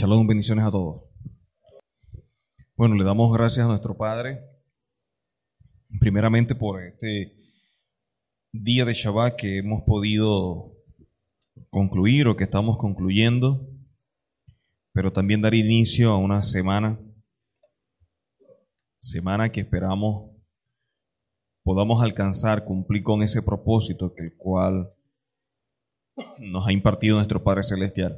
Shalom, bendiciones a todos. Bueno, le damos gracias a nuestro Padre, primeramente por este día de Shabbat que hemos podido concluir o que estamos concluyendo, pero también dar inicio a una semana, semana que esperamos podamos alcanzar, cumplir con ese propósito que el cual nos ha impartido nuestro Padre Celestial.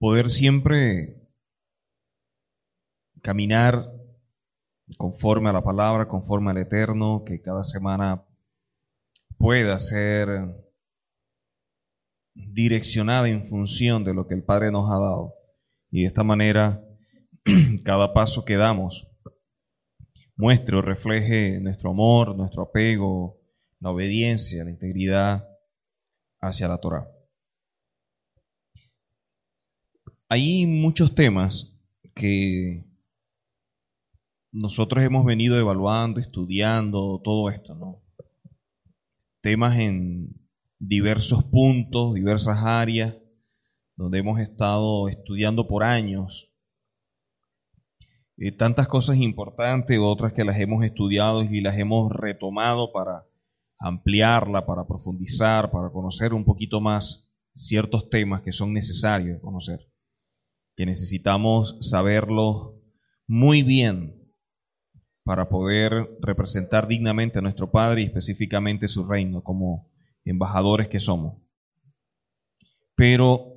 Poder siempre caminar conforme a la palabra, conforme al Eterno, que cada semana pueda ser direccionada en función de lo que el Padre nos ha dado. Y de esta manera, cada paso que damos muestre o refleje nuestro amor, nuestro apego, la obediencia, la integridad hacia la Torah. Hay muchos temas que nosotros hemos venido evaluando, estudiando, todo esto, ¿no? Temas en diversos puntos, diversas áreas, donde hemos estado estudiando por años. Eh, tantas cosas importantes, otras que las hemos estudiado y las hemos retomado para ampliarla, para profundizar, para conocer un poquito más ciertos temas que son necesarios conocer, que necesitamos saberlo muy bien para poder representar dignamente a nuestro Padre y específicamente su reino como embajadores que somos. Pero,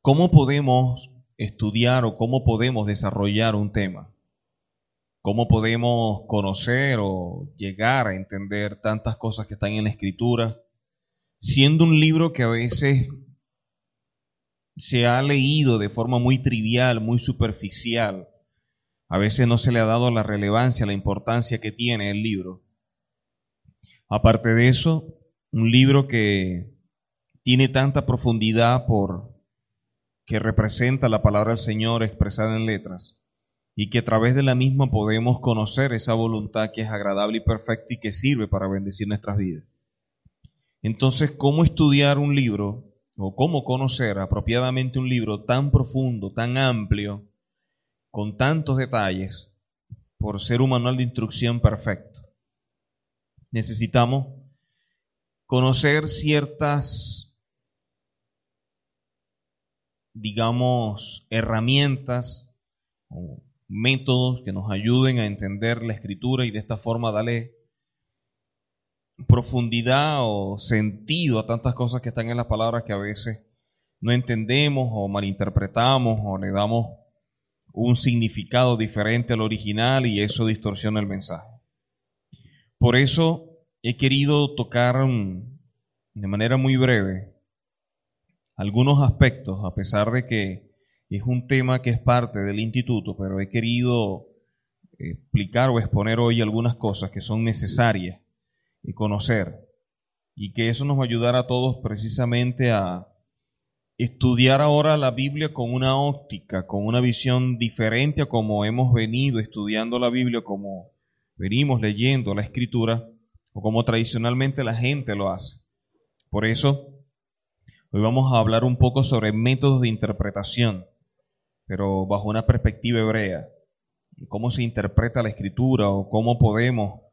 ¿cómo podemos estudiar o cómo podemos desarrollar un tema? ¿Cómo podemos conocer o llegar a entender tantas cosas que están en la escritura, siendo un libro que a veces se ha leído de forma muy trivial, muy superficial? A veces no se le ha dado la relevancia, la importancia que tiene el libro. Aparte de eso, un libro que tiene tanta profundidad por que representa la palabra del Señor expresada en letras y que a través de la misma podemos conocer esa voluntad que es agradable y perfecta y que sirve para bendecir nuestras vidas. Entonces, ¿cómo estudiar un libro o cómo conocer apropiadamente un libro tan profundo, tan amplio, con tantos detalles, por ser un manual de instrucción perfecto? Necesitamos conocer ciertas, digamos, herramientas o métodos que nos ayuden a entender la escritura y de esta forma darle profundidad o sentido a tantas cosas que están en las palabras que a veces no entendemos o malinterpretamos o le damos un significado diferente al original y eso distorsiona el mensaje. Por eso he querido tocar de manera muy breve algunos aspectos, a pesar de que es un tema que es parte del instituto, pero he querido explicar o exponer hoy algunas cosas que son necesarias y conocer, y que eso nos va a ayudar a todos precisamente a estudiar ahora la Biblia con una óptica, con una visión diferente a como hemos venido estudiando la Biblia, como venimos leyendo la Escritura, o como tradicionalmente la gente lo hace. Por eso, hoy vamos a hablar un poco sobre métodos de interpretación, pero bajo una perspectiva hebrea. Cómo se interpreta la escritura o cómo podemos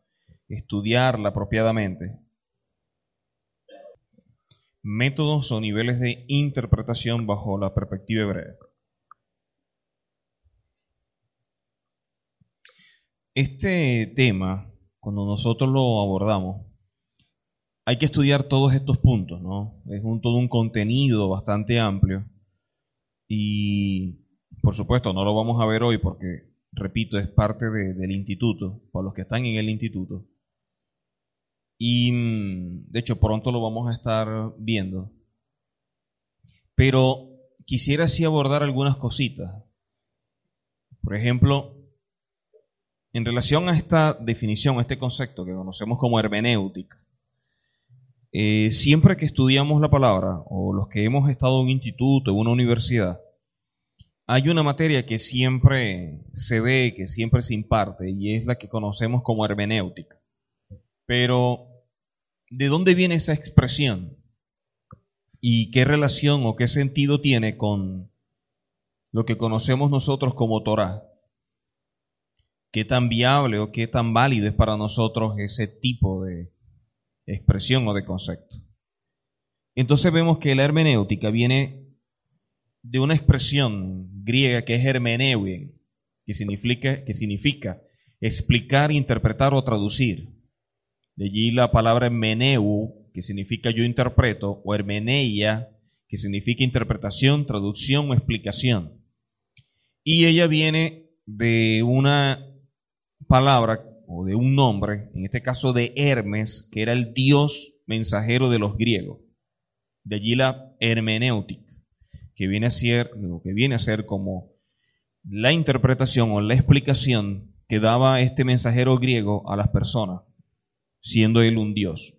estudiarla apropiadamente. Métodos o niveles de interpretación bajo la perspectiva hebrea. Este tema cuando nosotros lo abordamos, hay que estudiar todos estos puntos, ¿no? Es un, todo un contenido bastante amplio y, por supuesto, no lo vamos a ver hoy porque, repito, es parte del instituto, para los que están en el instituto. Y, de hecho, pronto lo vamos a estar viendo. Pero quisiera sí abordar algunas cositas. Por ejemplo, en relación a esta definición, a este concepto que conocemos como hermenéutica, eh, siempre que estudiamos la palabra, o los que hemos estado en un instituto, en una universidad, hay una materia que siempre se ve, que siempre se imparte, y es la que conocemos como hermenéutica. Pero, ¿de dónde viene esa expresión? y qué relación o qué sentido tiene con lo que conocemos nosotros como Torah. Qué tan viable o qué tan válido es para nosotros ese tipo de expresión o de concepto. Entonces vemos que la hermenéutica viene de una expresión griega que es hermeneuien, que significa, que significa explicar, interpretar o traducir. De allí la palabra hermeneu, que significa yo interpreto, o hermeneia, que significa interpretación, traducción o explicación. Y ella viene de una palabra o de un nombre, en este caso de Hermes, que era el dios mensajero de los griegos. De allí la hermenéutica, que viene a ser, que viene a ser como la interpretación o la explicación que daba este mensajero griego a las personas, siendo él un dios.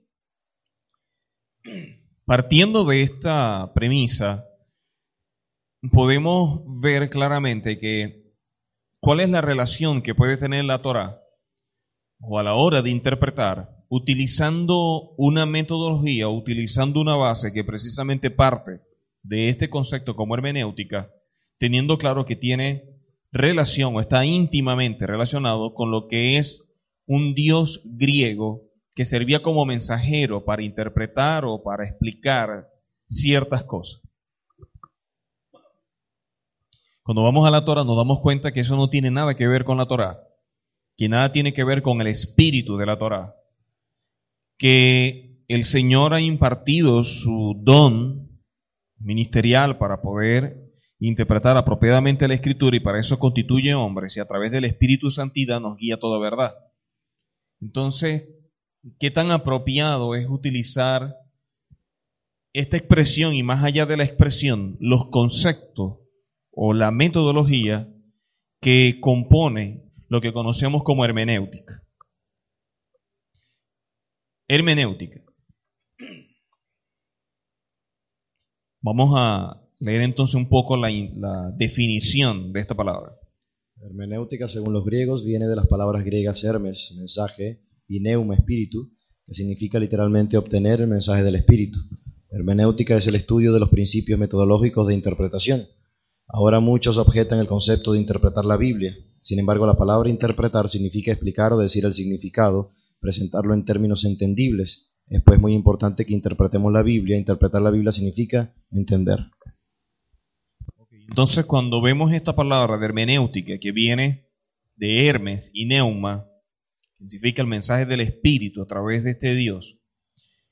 Partiendo de esta premisa, podemos ver claramente que cuál es la relación que puede tener la Torah o a la hora de interpretar, utilizando una metodología, utilizando una base que precisamente parte de este concepto como hermenéutica, teniendo claro que tiene relación o está íntimamente relacionado con lo que es un dios griego que servía como mensajero para interpretar o para explicar ciertas cosas. Cuando vamos a la Torah nos damos cuenta que eso no tiene nada que ver con la Torah, que nada tiene que ver con el espíritu de la Torah, que el Señor ha impartido su don ministerial para poder interpretar apropiadamente la escritura y para eso constituye hombres y a través del Espíritu Santidad nos guía toda verdad. Entonces, ¿qué tan apropiado es utilizar esta expresión y más allá de la expresión, los conceptos o la metodología que compone lo que conocemos como hermenéutica? Hermenéutica. Vamos a leer entonces un poco la, definición de esta palabra. Hermenéutica, según los griegos, viene de las palabras griegas hermes, mensaje, y neuma, espíritu, que significa literalmente obtener el mensaje del espíritu. Hermenéutica es el estudio de los principios metodológicos de interpretación. Ahora muchos objetan el concepto de interpretar la Biblia. Sin embargo, la palabra interpretar significa explicar o decir el significado, presentarlo en términos entendibles. Es pues muy importante que interpretemos la Biblia. Interpretar la Biblia significa entender. Entonces, cuando vemos esta palabra de hermenéutica que viene de Hermes y Neuma, significa el mensaje del Espíritu a través de este Dios,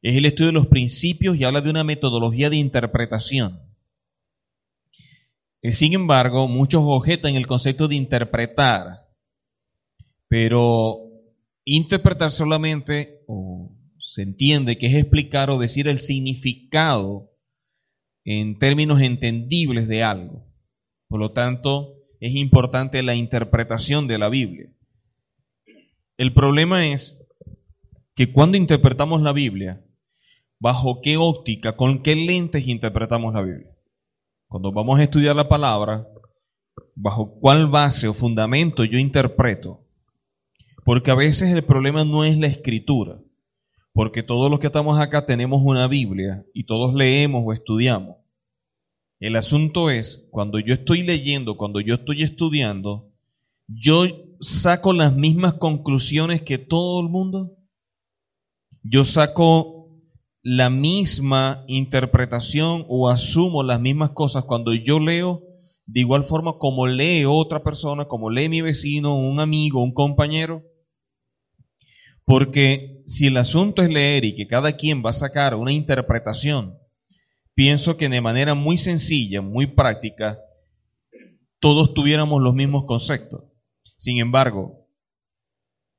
es el estudio de los principios y habla de una metodología de interpretación. Eh, sin embargo, muchos objetan el concepto de interpretar, pero interpretar solamente o se entiende que es explicar o decir el significado en términos entendibles de algo. Por lo tanto, es importante la interpretación de la Biblia. El problema es que cuando interpretamos la Biblia, ¿bajo qué óptica, con qué lentes interpretamos la Biblia? Cuando vamos a estudiar la palabra, ¿bajo cuál base o fundamento yo interpreto? Porque a veces el problema no es la escritura, porque todos los que estamos acá tenemos una Biblia y todos leemos o estudiamos. El asunto es, cuando yo estoy leyendo, cuando yo estoy estudiando, yo saco las mismas conclusiones que todo el mundo. Yo saco la misma interpretación o asumo las mismas cosas cuando yo leo, de igual forma como lee otra persona, como lee mi vecino, un amigo, un compañero. Porque si el asunto es leer y que cada quien va a sacar una interpretación, pienso que de manera muy sencilla, muy práctica, todos tuviéramos los mismos conceptos. Sin embargo,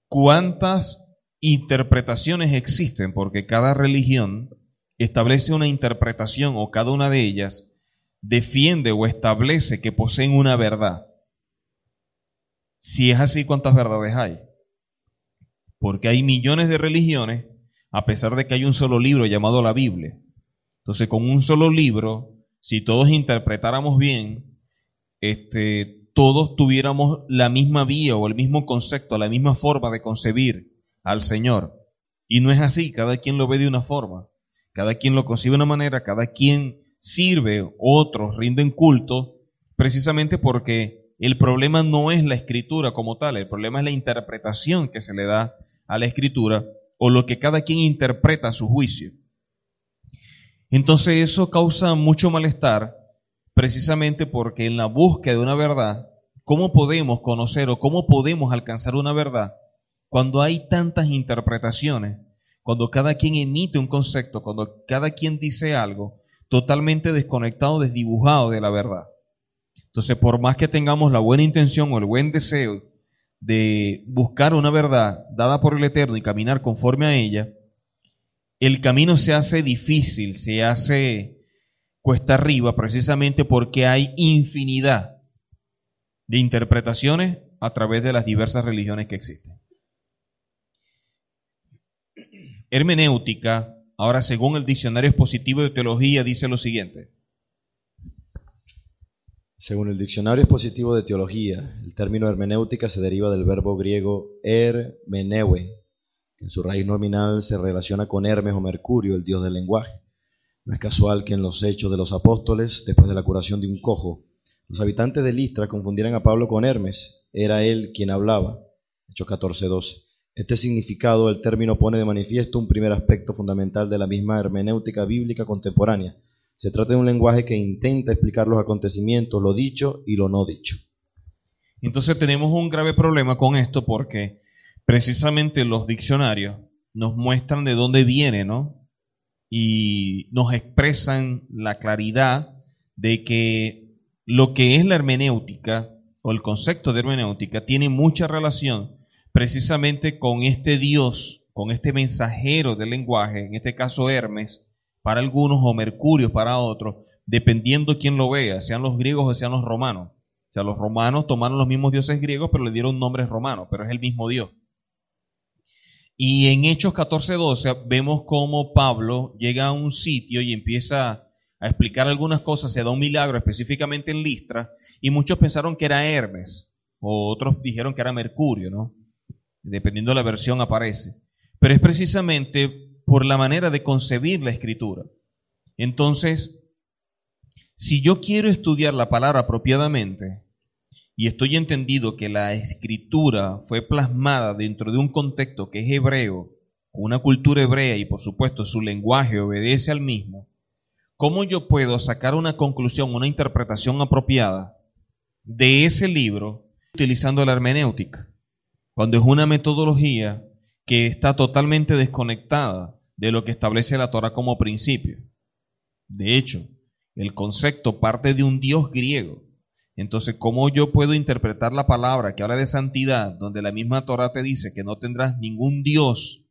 ¿cuántas interpretaciones existen? Porque cada religión establece una interpretación o cada una de ellas defiende o establece que poseen una verdad. Si es así, ¿cuántas verdades hay? porque hay millones de religiones, a pesar de que hay un solo libro llamado la Biblia. Entonces, con un solo libro, si todos interpretáramos bien, este, todos tuviéramos la misma vía o el mismo concepto, la misma forma de concebir al Señor. Y no es así, cada quien lo ve de una forma. cada quien lo concibe de una manera, cada quien sirve, otros rinden culto, precisamente porque el problema no es la escritura como tal, el problema es la interpretación que se le da a la escritura o lo que cada quien interpreta a su juicio. Entonces eso causa mucho malestar precisamente porque en la búsqueda de una verdad, ¿cómo podemos conocer o cómo podemos alcanzar una verdad cuando hay tantas interpretaciones? Cuando cada quien emite un concepto, cuando cada quien dice algo totalmente desconectado, desdibujado de la verdad. Entonces, por más que tengamos la buena intención o el buen deseo de buscar una verdad dada por el Eterno y caminar conforme a ella, el camino se hace difícil, se hace cuesta arriba precisamente porque hay infinidad de interpretaciones a través de las diversas religiones que existen. Hermenéutica, ahora según el diccionario expositivo de teología, dice lo siguiente. Según el diccionario expositivo de teología, el término hermenéutica se deriva del verbo griego hermeneue, que en su raíz nominal se relaciona con Hermes o Mercurio, el dios del lenguaje. No es casual que en los hechos de los apóstoles, después de la curación de un cojo, los habitantes de Listra confundieran a Pablo con Hermes. Era él quien hablaba. Hechos 14.2. Este significado el término pone de manifiesto un primer aspecto fundamental de la misma hermenéutica bíblica contemporánea. Se trata de un lenguaje que intenta explicar los acontecimientos, lo dicho y lo no dicho. Entonces tenemos un grave problema con esto porque precisamente los diccionarios nos muestran de dónde viene, ¿no? Y nos expresan la claridad de que lo que es la hermenéutica o el concepto de hermenéutica tiene mucha relación precisamente con este Dios, con este mensajero del lenguaje, en este caso Hermes, para algunos o Mercurio para otros, dependiendo quién lo vea, sean los griegos o sean los romanos. O sea, los romanos tomaron los mismos dioses griegos, pero le dieron nombres romanos, pero es el mismo Dios. Y en Hechos 14:12 vemos cómo Pablo llega a un sitio y empieza a explicar algunas cosas, se da un milagro específicamente en Listra, y muchos pensaron que era Hermes, o otros dijeron que era Mercurio, ¿no? Dependiendo de la versión aparece. Pero es precisamente por la manera de concebir la escritura. Entonces, si yo quiero estudiar la palabra apropiadamente, y estoy entendido que la escritura fue plasmada dentro de un contexto que es hebreo, una cultura hebrea y por supuesto su lenguaje obedece al mismo, ¿cómo yo puedo sacar una conclusión, una interpretación apropiada de ese libro utilizando la hermenéutica? Cuando es una metodología que está totalmente desconectada de lo que establece la Torah como principio. De hecho, el concepto parte de un dios griego entonces, ¿cómo yo puedo interpretar la palabra que habla de santidad, donde la misma Torah te dice que no tendrás ningún Dios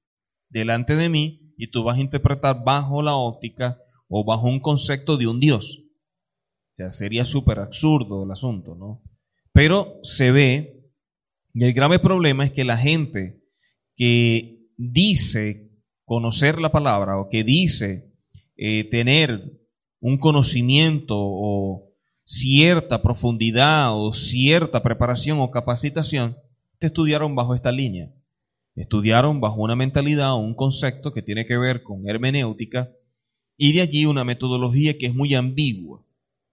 delante de mí, y tú vas a interpretar bajo la óptica o bajo un concepto de un Dios? O sea, sería súper absurdo el asunto, ¿no? Pero se ve, y el grave problema es que la gente que dice conocer la palabra o que dice eh, tener un conocimiento o cierta profundidad o cierta preparación o capacitación, te estudiaron bajo esta línea. Estudiaron bajo una mentalidad o un concepto que tiene que ver con hermenéutica y de allí una metodología que es muy ambigua,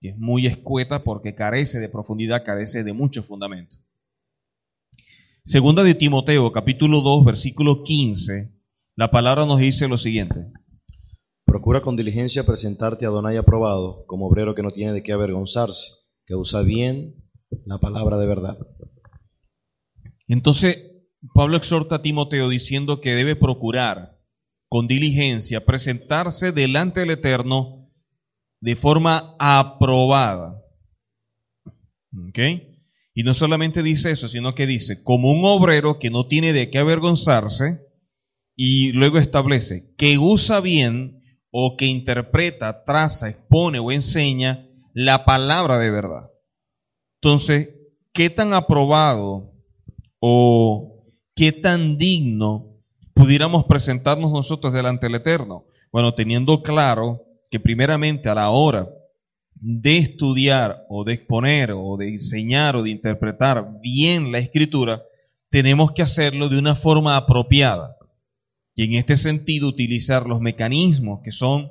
que es muy escueta porque carece de profundidad, carece de mucho fundamento. Segunda de Timoteo, capítulo 2, versículo 15, la palabra nos dice lo siguiente. Procura con diligencia presentarte a Donai aprobado, como obrero que no tiene de qué avergonzarse, que usa bien la palabra de verdad. Entonces, Pablo exhorta a Timoteo diciendo que debe procurar con diligencia presentarse delante del Eterno de forma aprobada. ¿Ok? Y no solamente dice eso, sino que dice, como un obrero que no tiene de qué avergonzarse, y luego establece que usa bien o que interpreta, traza, expone o enseña la palabra de verdad. Entonces, ¿qué tan aprobado o qué tan digno pudiéramos presentarnos nosotros delante del Eterno? Bueno, teniendo claro que primeramente a la hora de estudiar o de exponer o de enseñar o de interpretar bien la escritura, tenemos que hacerlo de una forma apropiada. Y en este sentido utilizar los mecanismos que son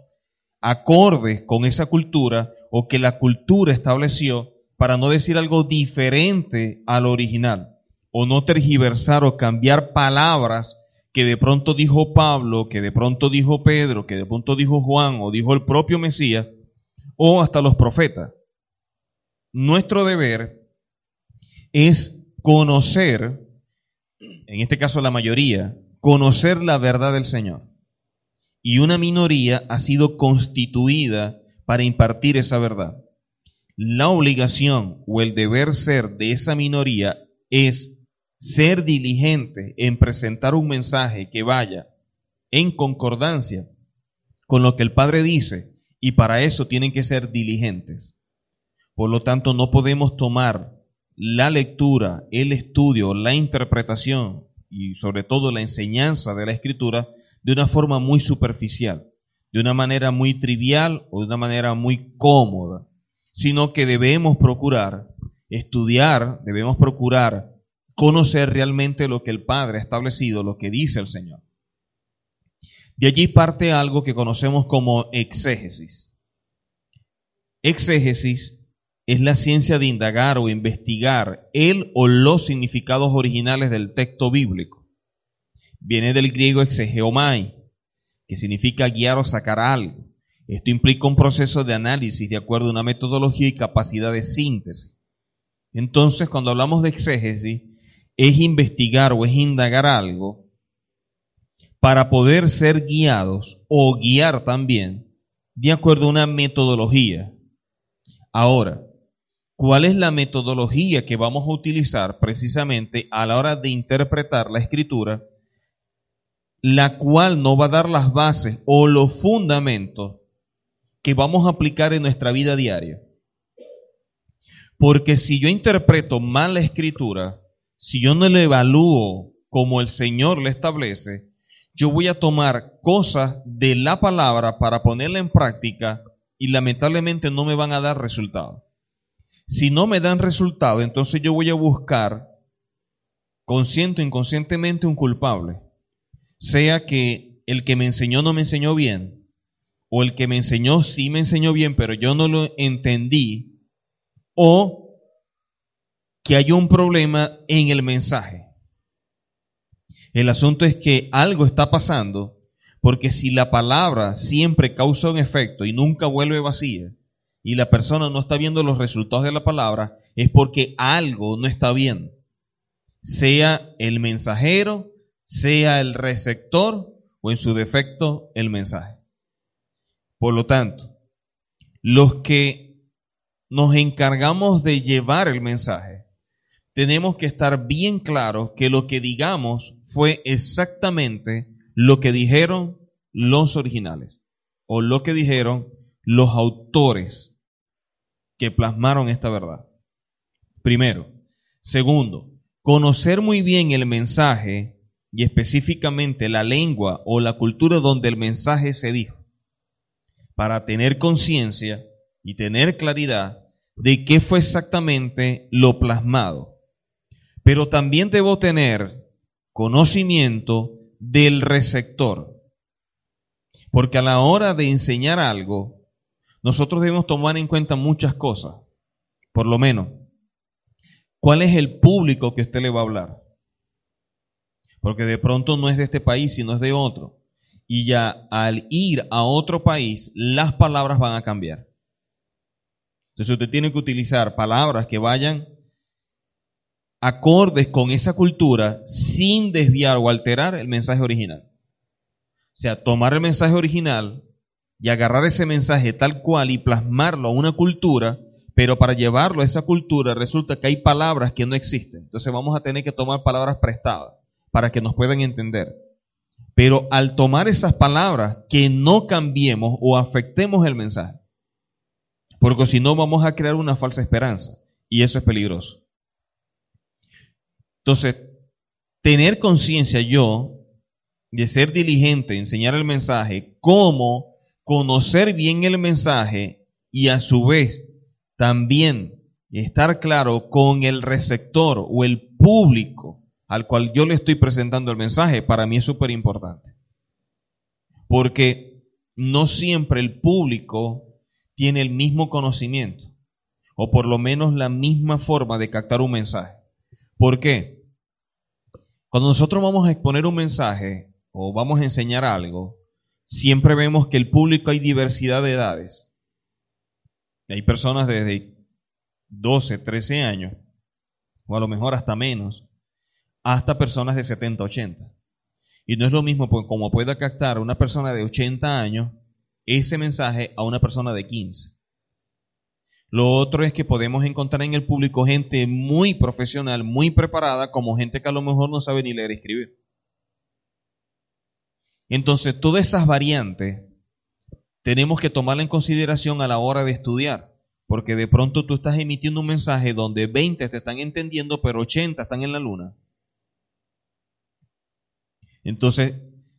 acordes con esa cultura o que la cultura estableció para no decir algo diferente al original o no tergiversar o cambiar palabras que de pronto dijo Pablo, que de pronto dijo Pedro, que de pronto dijo Juan o dijo el propio Mesías o hasta los profetas. Nuestro deber es conocer, en este caso la mayoría, conocer la verdad del Señor. Y una minoría ha sido constituida para impartir esa verdad. La obligación o el deber ser de esa minoría es ser diligente en presentar un mensaje que vaya en concordancia con lo que el Padre dice y para eso tienen que ser diligentes. Por lo tanto, no podemos tomar la lectura, el estudio, la interpretación y sobre todo la enseñanza de la escritura de una forma muy superficial, de una manera muy trivial o de una manera muy cómoda, sino que debemos procurar estudiar, debemos procurar conocer realmente lo que el Padre ha establecido, lo que dice el Señor. De allí parte algo que conocemos como exégesis. Exégesis es la ciencia de indagar o investigar el o los significados originales del texto bíblico. Viene del griego exegeomai, que significa guiar o sacar algo. Esto implica un proceso de análisis de acuerdo a una metodología y capacidad de síntesis. Entonces, cuando hablamos de exégesis, es investigar o es indagar algo para poder ser guiados o guiar también de acuerdo a una metodología. Ahora, ¿cuál es la metodología que vamos a utilizar precisamente a la hora de interpretar la escritura, la cual no va a dar las bases o los fundamentos que vamos a aplicar en nuestra vida diaria? Porque si yo interpreto mal la escritura, si yo no lo evalúo como el Señor le establece, yo voy a tomar cosas de la palabra para ponerla en práctica y lamentablemente no me van a dar resultado. Si no me dan resultado, entonces yo voy a buscar, consciente o inconscientemente, un culpable. Sea que el que me enseñó no me enseñó bien, o el que me enseñó sí me enseñó bien, pero yo no lo entendí, o que hay un problema en el mensaje. El asunto es que algo está pasando porque si la palabra siempre causa un efecto y nunca vuelve vacía y la persona no está viendo los resultados de la palabra, es porque algo no está bien. Sea el mensajero, sea el receptor o en su defecto el mensaje. Por lo tanto, los que nos encargamos de llevar el mensaje, tenemos que estar bien claros que lo que digamos fue exactamente lo que dijeron los originales o lo que dijeron los autores que plasmaron esta verdad. Primero. Segundo, conocer muy bien el mensaje y específicamente la lengua o la cultura donde el mensaje se dijo, para tener conciencia y tener claridad de qué fue exactamente lo plasmado pero también debo tener conocimiento del receptor. Porque a la hora de enseñar algo, nosotros debemos tomar en cuenta muchas cosas. Por lo menos, ¿cuál es el público que usted le va a hablar? Porque de pronto no es de este país, sino es de otro. Y ya al ir a otro país, las palabras van a cambiar. Entonces usted tiene que utilizar palabras que vayan acordes con esa cultura sin desviar o alterar el mensaje original. O sea, tomar el mensaje original y agarrar ese mensaje tal cual y plasmarlo a una cultura, pero para llevarlo a esa cultura resulta que hay palabras que no existen. Entonces vamos a tener que tomar palabras prestadas para que nos puedan entender. Pero al tomar esas palabras, que no cambiemos o afectemos el mensaje. Porque si no vamos a crear una falsa esperanza. Y eso es peligroso. Entonces, tener conciencia yo de ser diligente, enseñar el mensaje, cómo conocer bien el mensaje y a su vez también estar claro con el receptor o el público al cual yo le estoy presentando el mensaje, para mí es súper importante. porque no siempre el público tiene el mismo conocimiento, o por lo menos la misma forma de captar un mensaje. ¿Por qué? Cuando nosotros vamos a exponer un mensaje o vamos a enseñar algo, siempre vemos que el público hay diversidad de edades. Hay personas desde 12, 13 años, o a lo mejor hasta menos, hasta personas de 70, 80. Y no es lo mismo como pueda captar una persona de 80 años ese mensaje a una persona de 15. Lo otro es que podemos encontrar en el público gente muy profesional, muy preparada, como gente que a lo mejor no sabe ni leer y escribir. Entonces, todas esas variantes tenemos que tomarla en consideración a la hora de estudiar, porque de pronto tú estás emitiendo un mensaje donde 20 te están entendiendo, pero 80 están en la luna. Entonces,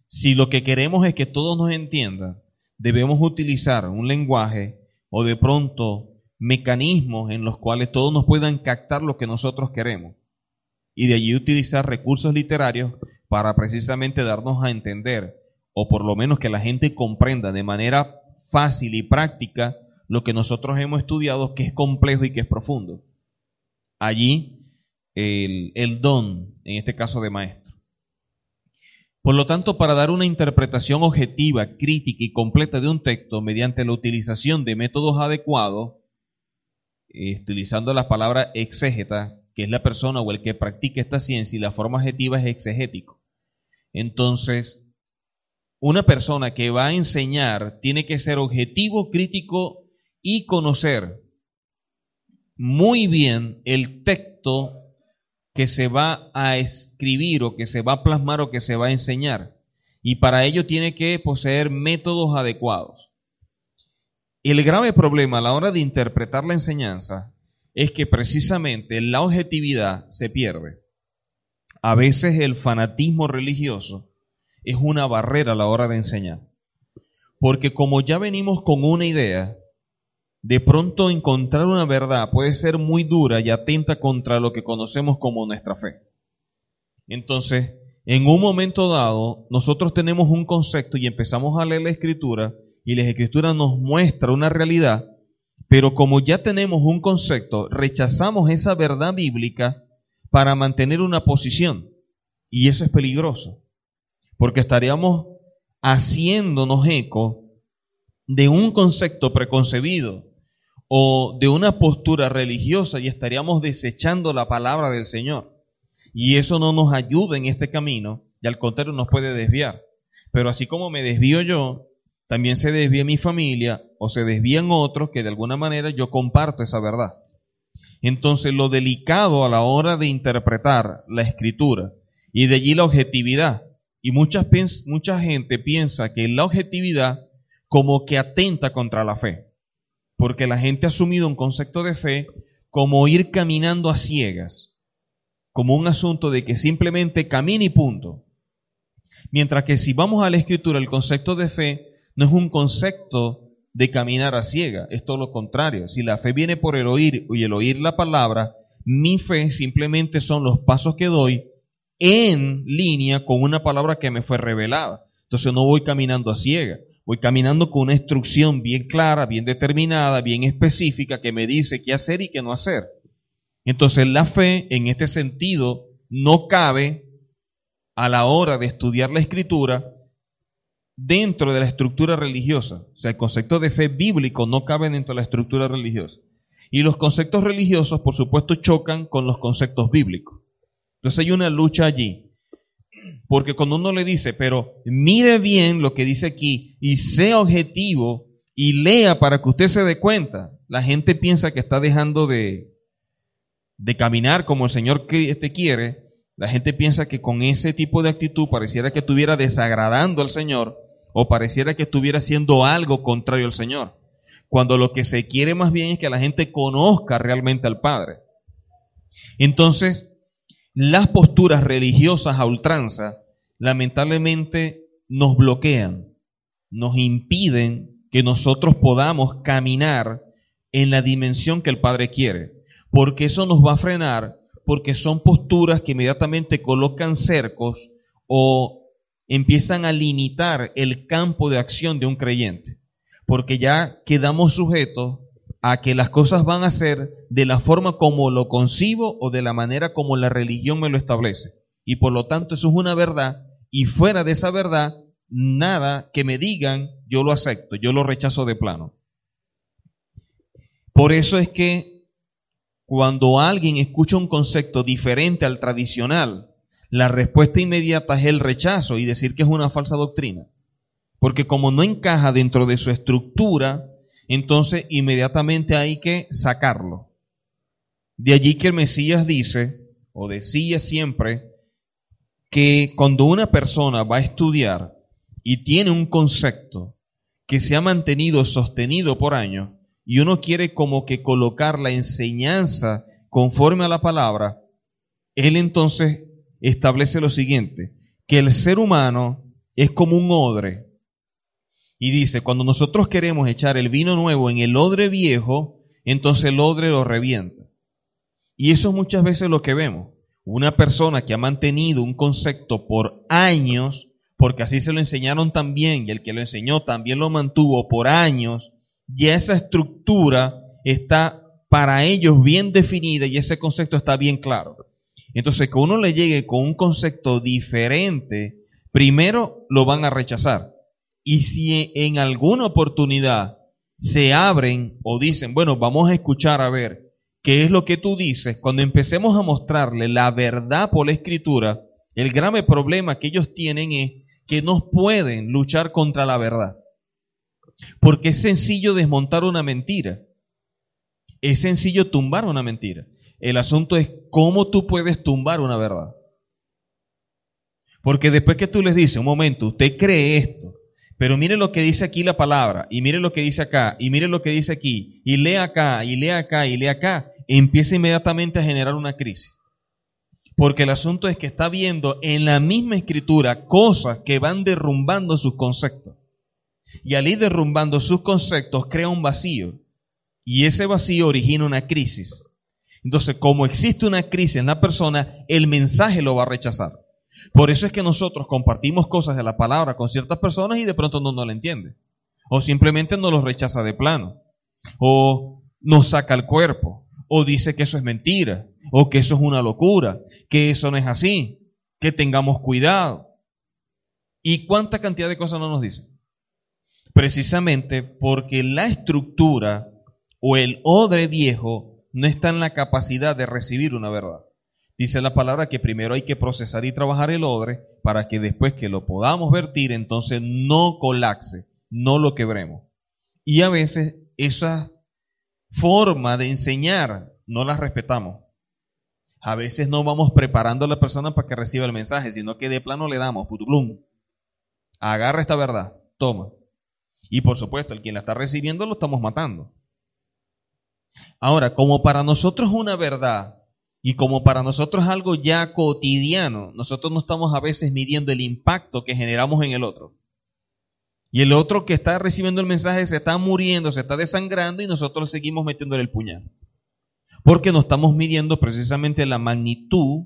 si lo que queremos es que todos nos entiendan, debemos utilizar un lenguaje o de pronto mecanismos en los cuales todos nos puedan captar lo que nosotros queremos. Y de allí utilizar recursos literarios para precisamente darnos a entender, o por lo menos que la gente comprenda de manera fácil y práctica lo que nosotros hemos estudiado, que es complejo y que es profundo. Allí el, don, en este caso de maestro. Por lo tanto, para dar una interpretación objetiva, crítica y completa de un texto mediante la utilización de métodos adecuados, eh, utilizando la palabra exégeta, que es la persona o el que practica esta ciencia, y la forma adjetiva es exegético. Entonces, una persona que va a enseñar tiene que ser objetivo, crítico y conocer muy bien el texto que se va a escribir o que se va a plasmar o que se va a enseñar. Y para ello tiene que poseer métodos adecuados. El grave problema a la hora de interpretar la enseñanza es que precisamente la objetividad se pierde. A veces el fanatismo religioso es una barrera a la hora de enseñar. Porque como ya venimos con una idea, de pronto encontrar una verdad puede ser muy dura y atenta contra lo que conocemos como nuestra fe. Entonces, en un momento dado, nosotros tenemos un concepto y empezamos a leer la escritura y la escritura nos muestra una realidad, pero como ya tenemos un concepto, rechazamos esa verdad bíblica para mantener una posición. Y eso es peligroso, porque estaríamos haciéndonos eco de un concepto preconcebido o de una postura religiosa y estaríamos desechando la palabra del Señor. Y eso no nos ayuda en este camino y al contrario nos puede desviar. Pero así como me desvío yo, también se desvía mi familia o se desvían otros que de alguna manera yo comparto esa verdad. Entonces lo delicado a la hora de interpretar la escritura y de allí la objetividad. Y mucha, gente piensa que la objetividad como que atenta contra la fe. Porque la gente ha asumido un concepto de fe como ir caminando a ciegas, como un asunto de que simplemente camine y punto. Mientras que si vamos a la escritura, el concepto de fe no es un concepto de caminar a ciega, es todo lo contrario. Si la fe viene por el oír y el oír la palabra, mi fe simplemente son los pasos que doy en línea con una palabra que me fue revelada. Entonces no voy caminando a ciega, voy caminando con una instrucción bien clara, bien determinada, bien específica que me dice qué hacer y qué no hacer. Entonces la fe en este sentido no cabe a la hora de estudiar la escritura dentro de la estructura religiosa. O sea, el concepto de fe bíblico no cabe dentro de la estructura religiosa. Y los conceptos religiosos, por supuesto, chocan con los conceptos bíblicos. Entonces hay una lucha allí. Porque cuando uno le dice, pero mire bien lo que dice aquí y sea objetivo y lea para que usted se dé cuenta, la gente piensa que está dejando de, de caminar como el Señor te este quiere. La gente piensa que con ese tipo de actitud pareciera que estuviera desagradando al Señor o pareciera que estuviera haciendo algo contrario al Señor, cuando lo que se quiere más bien es que la gente conozca realmente al Padre. Entonces, las posturas religiosas a ultranza lamentablemente nos bloquean, nos impiden que nosotros podamos caminar en la dimensión que el Padre quiere, porque eso nos va a frenar, porque son posturas que inmediatamente colocan cercos o empiezan a limitar el campo de acción de un creyente, porque ya quedamos sujetos a que las cosas van a ser de la forma como lo concibo o de la manera como la religión me lo establece. Y por lo tanto eso es una verdad y fuera de esa verdad, nada que me digan yo lo acepto, yo lo rechazo de plano. Por eso es que cuando alguien escucha un concepto diferente al tradicional, la respuesta inmediata es el rechazo y decir que es una falsa doctrina. Porque como no encaja dentro de su estructura, entonces inmediatamente hay que sacarlo. De allí que el Mesías dice, o decía siempre, que cuando una persona va a estudiar y tiene un concepto que se ha mantenido sostenido por años, y uno quiere como que colocar la enseñanza conforme a la palabra, él entonces establece lo siguiente, que el ser humano es como un odre y dice, cuando nosotros queremos echar el vino nuevo en el odre viejo, entonces el odre lo revienta. Y eso es muchas veces lo que vemos. Una persona que ha mantenido un concepto por años, porque así se lo enseñaron también, y el que lo enseñó también lo mantuvo por años, ya esa estructura está para ellos bien definida y ese concepto está bien claro. Entonces, que uno le llegue con un concepto diferente, primero lo van a rechazar. Y si en alguna oportunidad se abren o dicen, bueno, vamos a escuchar a ver qué es lo que tú dices, cuando empecemos a mostrarle la verdad por la escritura, el grave problema que ellos tienen es que no pueden luchar contra la verdad. Porque es sencillo desmontar una mentira. Es sencillo tumbar una mentira. El asunto es cómo tú puedes tumbar una verdad. Porque después que tú les dices, un momento, usted cree esto, pero mire lo que dice aquí la palabra, y mire lo que dice acá, y mire lo que dice aquí, y lea acá, y lea acá, y lea acá, empieza inmediatamente a generar una crisis. Porque el asunto es que está viendo en la misma escritura cosas que van derrumbando sus conceptos. Y al ir derrumbando sus conceptos crea un vacío. Y ese vacío origina una crisis. Entonces, como existe una crisis en la persona, el mensaje lo va a rechazar. Por eso es que nosotros compartimos cosas de la palabra con ciertas personas y de pronto no nos la entiende. O simplemente no los rechaza de plano. O nos saca el cuerpo. O dice que eso es mentira. O que eso es una locura. Que eso no es así. Que tengamos cuidado. ¿Y cuánta cantidad de cosas no nos dice? Precisamente porque la estructura o el odre viejo no está en la capacidad de recibir una verdad. Dice la palabra que primero hay que procesar y trabajar el odre para que después que lo podamos vertir, entonces no colapse, no lo quebremos. Y a veces esa forma de enseñar no la respetamos. A veces no vamos preparando a la persona para que reciba el mensaje, sino que de plano le damos, putuplum, agarra esta verdad, toma. Y por supuesto, el quien la está recibiendo lo estamos matando. Ahora, como para nosotros una verdad y como para nosotros es algo ya cotidiano, nosotros no estamos a veces midiendo el impacto que generamos en el otro. Y el otro que está recibiendo el mensaje se está muriendo, se está desangrando y nosotros seguimos metiéndole el puñal. Porque no estamos midiendo precisamente la magnitud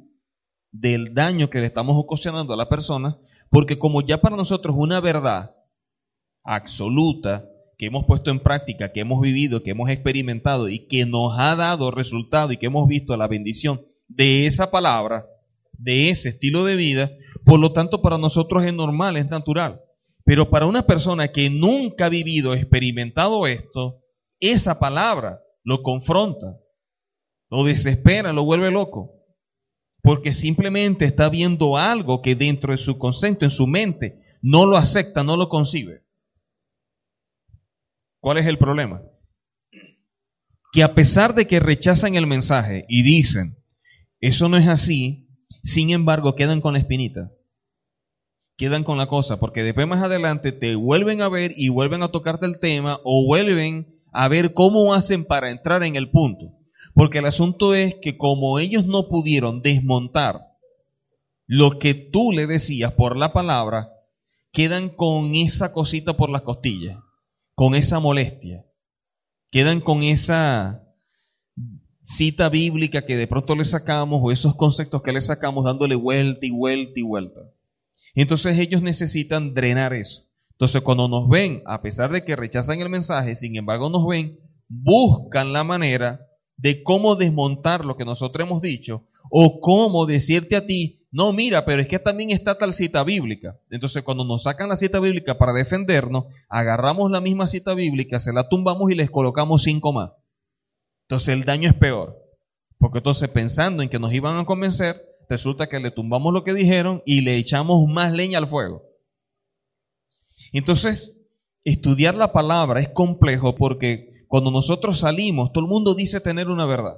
del daño que le estamos ocasionando a la persona, porque como ya para nosotros una verdad absoluta que hemos puesto en práctica, que hemos vivido, que hemos experimentado y que nos ha dado resultado y que hemos visto la bendición de esa palabra, de ese estilo de vida, por lo tanto para nosotros es normal, es natural. Pero para una persona que nunca ha vivido, experimentado esto, esa palabra lo confronta, lo desespera, lo vuelve loco. Porque simplemente está viendo algo que dentro de su concepto, en su mente, no lo acepta, no lo concibe. ¿Cuál es el problema? Que a pesar de que rechazan el mensaje y dicen, eso no es así, sin embargo quedan con la espinita. Quedan con la cosa, porque después más adelante te vuelven a ver y vuelven a tocarte el tema o vuelven a ver cómo hacen para entrar en el punto. Porque el asunto es que como ellos no pudieron desmontar lo que tú le decías por la palabra, quedan con esa cosita por las costillas con esa molestia, quedan con esa cita bíblica que de pronto le sacamos o esos conceptos que le sacamos dándole vuelta y vuelta y vuelta. Entonces ellos necesitan drenar eso. Entonces cuando nos ven, a pesar de que rechazan el mensaje, sin embargo nos ven, buscan la manera de cómo desmontar lo que nosotros hemos dicho o cómo decirte a ti, no, mira, pero es que también está tal cita bíblica. Entonces cuando nos sacan la cita bíblica para defendernos, agarramos la misma cita bíblica, se la tumbamos y les colocamos cinco más. Entonces el daño es peor. Porque entonces pensando en que nos iban a convencer, resulta que le tumbamos lo que dijeron y le echamos más leña al fuego. Entonces, estudiar la palabra es complejo porque cuando nosotros salimos, todo el mundo dice tener una verdad.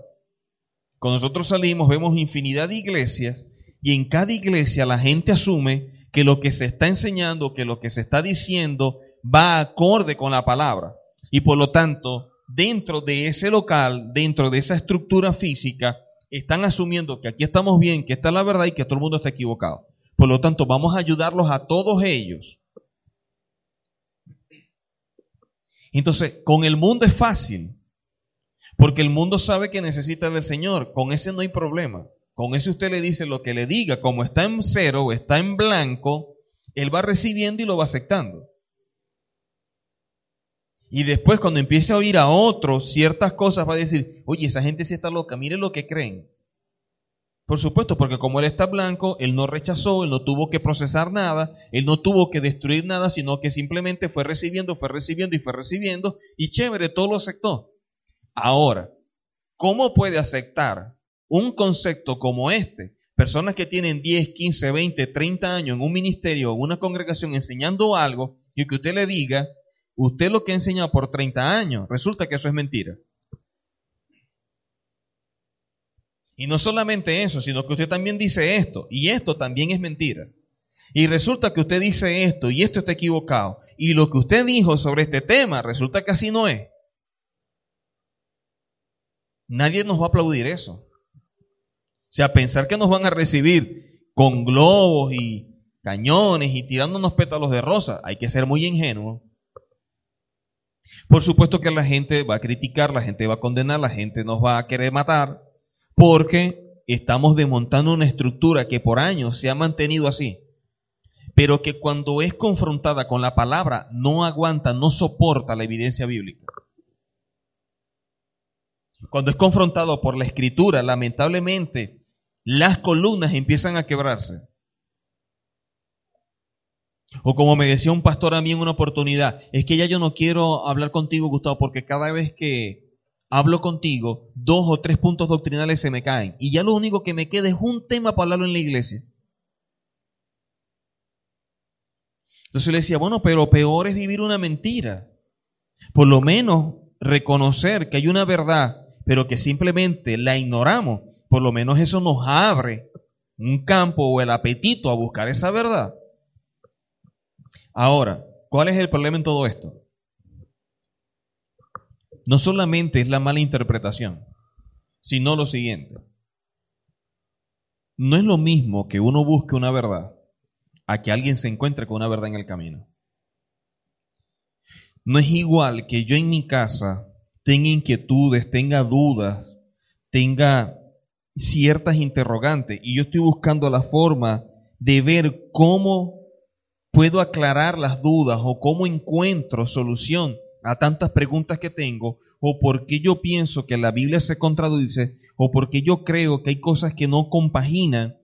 Cuando nosotros salimos vemos infinidad de iglesias y en cada iglesia la gente asume que lo que se está enseñando, que lo que se está diciendo va acorde con la palabra. Y por lo tanto, dentro de ese local, dentro de esa estructura física, están asumiendo que aquí estamos bien, que está la verdad y que todo el mundo está equivocado. Por lo tanto, vamos a ayudarlos a todos ellos. Entonces, con el mundo es fácil, porque el mundo sabe que necesita del Señor. Con ese no hay problema. Con ese usted le dice lo que le diga, como está en cero o está en blanco, él va recibiendo y lo va aceptando. Y después cuando empiece a oír a otros ciertas cosas va a decir, oye, esa gente sí está loca, mire lo que creen. Por supuesto, porque como él está blanco, él no rechazó, él no tuvo que procesar nada, él no tuvo que destruir nada, sino que simplemente fue recibiendo, fue recibiendo y fue recibiendo, y chévere, todo lo aceptó. Ahora, ¿cómo puede aceptar un concepto como este? Personas que tienen 10, 15, 20, 30 años en un ministerio o en una congregación enseñando algo y que usted le diga, Usted lo que ha enseñado por 30 años, resulta que eso es mentira. Y no solamente eso, sino que usted también dice esto, y esto también es mentira. Y resulta que usted dice esto, y esto está equivocado. Y lo que usted dijo sobre este tema, resulta que así no es. Nadie nos va a aplaudir eso. Sea, pensar que nos van a recibir con globos y cañones y tirándonos pétalos de rosa, hay que ser muy ingenuo. Por supuesto que la gente va a criticar, la gente va a condenar, la gente nos va a querer matar, porque estamos desmontando una estructura que por años se ha mantenido así, pero que cuando es confrontada con la palabra no aguanta, no soporta la evidencia bíblica. Cuando es confrontado por la escritura, lamentablemente, las columnas empiezan a quebrarse. O como me decía un pastor a mí en una oportunidad, es que ya yo no quiero hablar contigo, Gustavo, porque cada vez que hablo contigo, dos o tres puntos doctrinales se me caen. Y ya lo único que me queda es un tema para hablarlo en la iglesia. Entonces le decía, bueno, pero peor es vivir una mentira. Por lo menos reconocer que hay una verdad, pero que simplemente la ignoramos. Por lo menos eso nos abre un campo o el apetito a buscar esa verdad. Ahora, ¿cuál es el problema en todo esto? No solamente es la mala interpretación, sino lo siguiente. No es lo mismo que uno busque una verdad a que alguien se encuentre con una verdad en el camino. No es igual que yo en mi casa tenga inquietudes, tenga dudas, tenga ciertas interrogantes y yo estoy buscando la forma de ver cómo puedo aclarar las dudas o cómo encuentro solución a tantas preguntas que tengo o por qué yo pienso que la Biblia se contradice o por qué yo creo que hay cosas que no compaginan.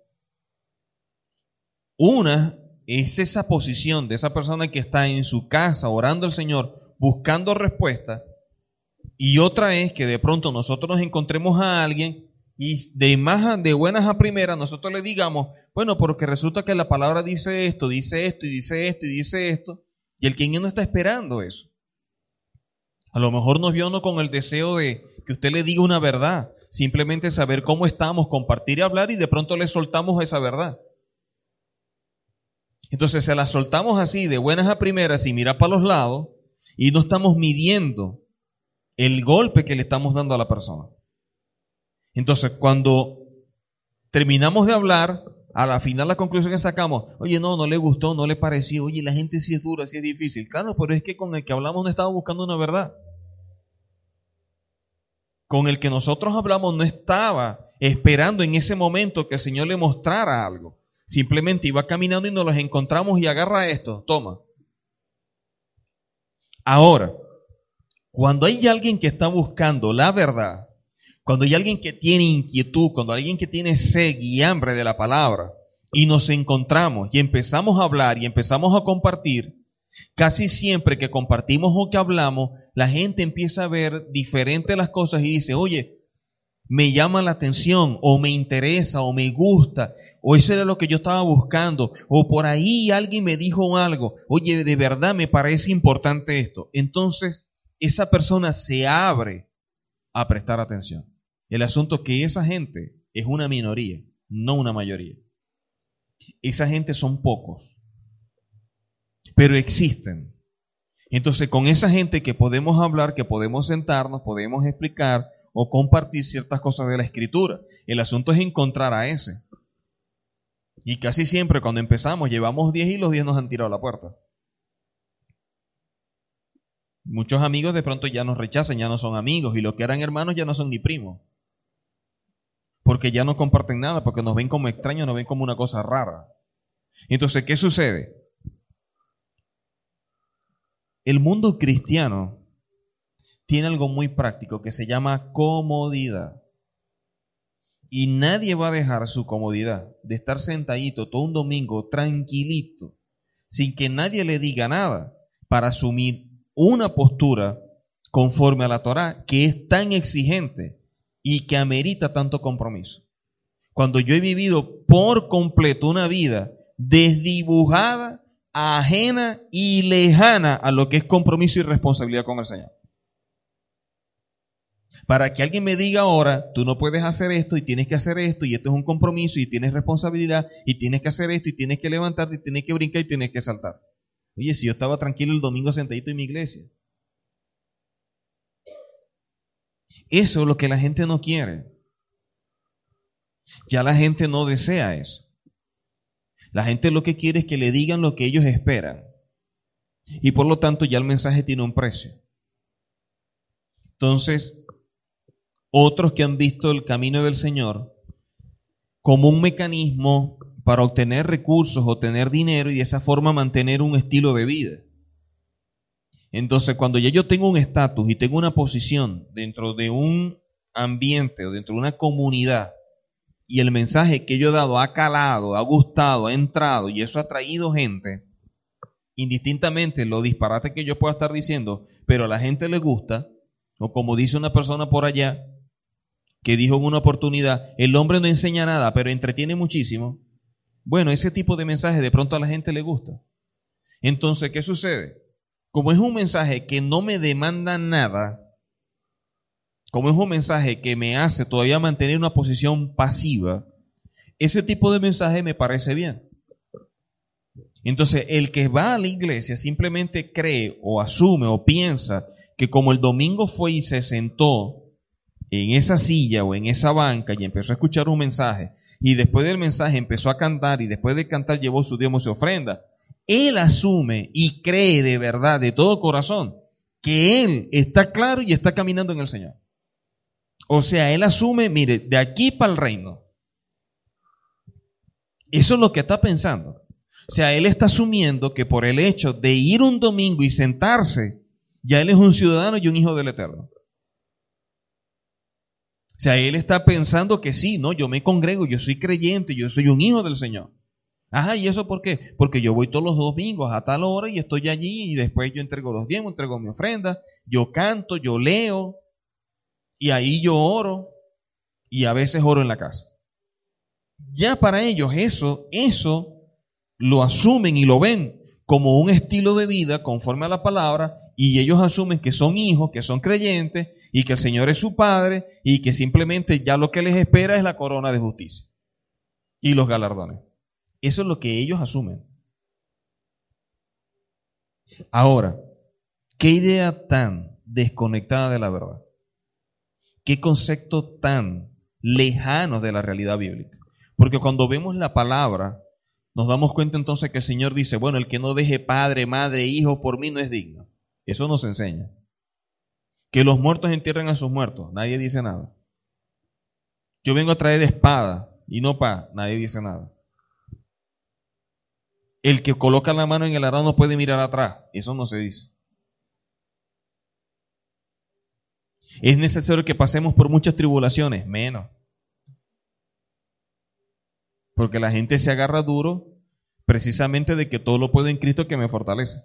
Una es esa posición de esa persona que está en su casa orando al Señor buscando respuestas y otra es que de pronto nosotros nos encontremos a alguien y de, más, de buenas a primeras nosotros le digamos, bueno, porque resulta que la palabra dice esto, dice esto y dice esto y dice esto, y el quien no está esperando eso. A lo mejor nos vio uno con el deseo de que usted le diga una verdad, simplemente saber cómo estamos, compartir y hablar y de pronto le soltamos esa verdad. Entonces se la soltamos así, de buenas a primeras, y mira para los lados, y no estamos midiendo el golpe que le estamos dando a la persona. Entonces, cuando terminamos de hablar, a la final la conclusión que sacamos, oye, no, no le gustó, no le pareció, oye, la gente sí es dura, sí es difícil. Claro, pero es que con el que hablamos no estaba buscando una verdad. Con el que nosotros hablamos no estaba esperando en ese momento que el Señor le mostrara algo, Simplemente iba caminando y nos los encontramos y agarra esto, toma. Ahora, cuando hay alguien que está buscando la verdad, cuando hay alguien que tiene inquietud, cuando hay alguien que tiene sed y hambre de la palabra, y nos encontramos y empezamos a hablar y empezamos a compartir, casi siempre que compartimos o que hablamos, la gente empieza a ver diferentes las cosas y dice, oye, me llama la atención o me interesa o me gusta o eso era lo que yo estaba buscando o por ahí alguien me dijo algo, oye, de verdad me parece importante esto. Entonces, esa persona se abre a prestar atención. El asunto es que esa gente es una minoría, no una mayoría. Esa gente son pocos, pero existen. Entonces, con esa gente que podemos hablar, que podemos sentarnos, podemos explicar o compartir ciertas cosas de la escritura. El asunto es encontrar a ese. Y casi siempre cuando empezamos llevamos 10 y los 10 nos han tirado la puerta. Muchos amigos de pronto ya nos rechazan, ya no son amigos, y los que eran hermanos ya no son ni primos porque ya no comparten nada, porque nos ven como extraños, nos ven como una cosa rara. Entonces, ¿qué sucede? El mundo cristiano tiene algo muy práctico que se llama comodidad. Y nadie va a dejar su comodidad de estar sentadito todo un domingo tranquilito, sin que nadie le diga nada, para asumir una postura conforme a la Torah que es tan exigente y que amerita tanto compromiso. Cuando yo he vivido por completo una vida desdibujada, ajena y lejana a lo que es compromiso y responsabilidad con el Señor. Para que alguien me diga ahora, tú no puedes hacer esto y tienes que hacer esto y esto es un compromiso y tienes responsabilidad y tienes que hacer esto y tienes que levantarte y tienes que brincar y tienes que saltar. Oye, si yo estaba tranquilo el domingo sentadito en mi iglesia. Eso es lo que la gente no quiere. Ya la gente no desea eso. La gente lo que quiere es que le digan lo que ellos esperan. Y por lo tanto ya el mensaje tiene un precio. Entonces, otros que han visto el camino del Señor como un mecanismo para obtener recursos, obtener dinero y de esa forma mantener un estilo de vida. Entonces, cuando ya yo tengo un estatus y tengo una posición dentro de un ambiente o dentro de una comunidad, y el mensaje que yo he dado ha calado, ha gustado, ha entrado, y eso ha traído gente, indistintamente lo disparate que yo pueda estar diciendo, pero a la gente le gusta, o como dice una persona por allá, que dijo en una oportunidad, el hombre no enseña nada, pero entretiene muchísimo. Bueno, ese tipo de mensaje de pronto a la gente le gusta. Entonces, ¿qué sucede? Como es un mensaje que no me demanda nada, como es un mensaje que me hace todavía mantener una posición pasiva, ese tipo de mensaje me parece bien. Entonces, el que va a la iglesia simplemente cree o asume o piensa que como el domingo fue y se sentó en esa silla o en esa banca y empezó a escuchar un mensaje, y después del mensaje empezó a cantar y después de cantar llevó su diezmo y su ofrenda, él asume y cree de verdad, de todo corazón, que él está claro y está caminando en el Señor. O sea, él asume, mire, de aquí para el reino. Eso es lo que está pensando. O sea, él está asumiendo que por el hecho de ir un domingo y sentarse, ya él es un ciudadano y un hijo del Eterno. O sea, él está pensando que sí, no, yo me congrego, yo soy creyente, yo soy un hijo del Señor. Ajá, ¿y eso por qué? Porque yo voy todos los domingos a tal hora y estoy allí y después yo entrego los diezmos, entrego mi ofrenda, yo canto, yo leo y ahí yo oro y a veces oro en la casa. Ya para ellos eso, eso lo asumen y lo ven como un estilo de vida conforme a la palabra y ellos asumen que son hijos, que son creyentes y que el Señor es su Padre y que simplemente ya lo que les espera es la corona de justicia y los galardones. Eso es lo que ellos asumen. Ahora, ¿qué idea tan desconectada de la verdad? ¿Qué concepto tan lejano de la realidad bíblica? Porque cuando vemos la palabra, nos damos cuenta entonces que el Señor dice, bueno, el que no deje padre, madre, hijo, por mí no es digno. Eso nos enseña. Que los muertos entierren a sus muertos, nadie dice nada. Yo vengo a traer espada y no pa, nadie dice nada. El que coloca la mano en el arado no puede mirar atrás. Eso no se dice. Es necesario que pasemos por muchas tribulaciones, menos. Porque la gente se agarra duro precisamente de que todo lo puedo en Cristo que me fortalece.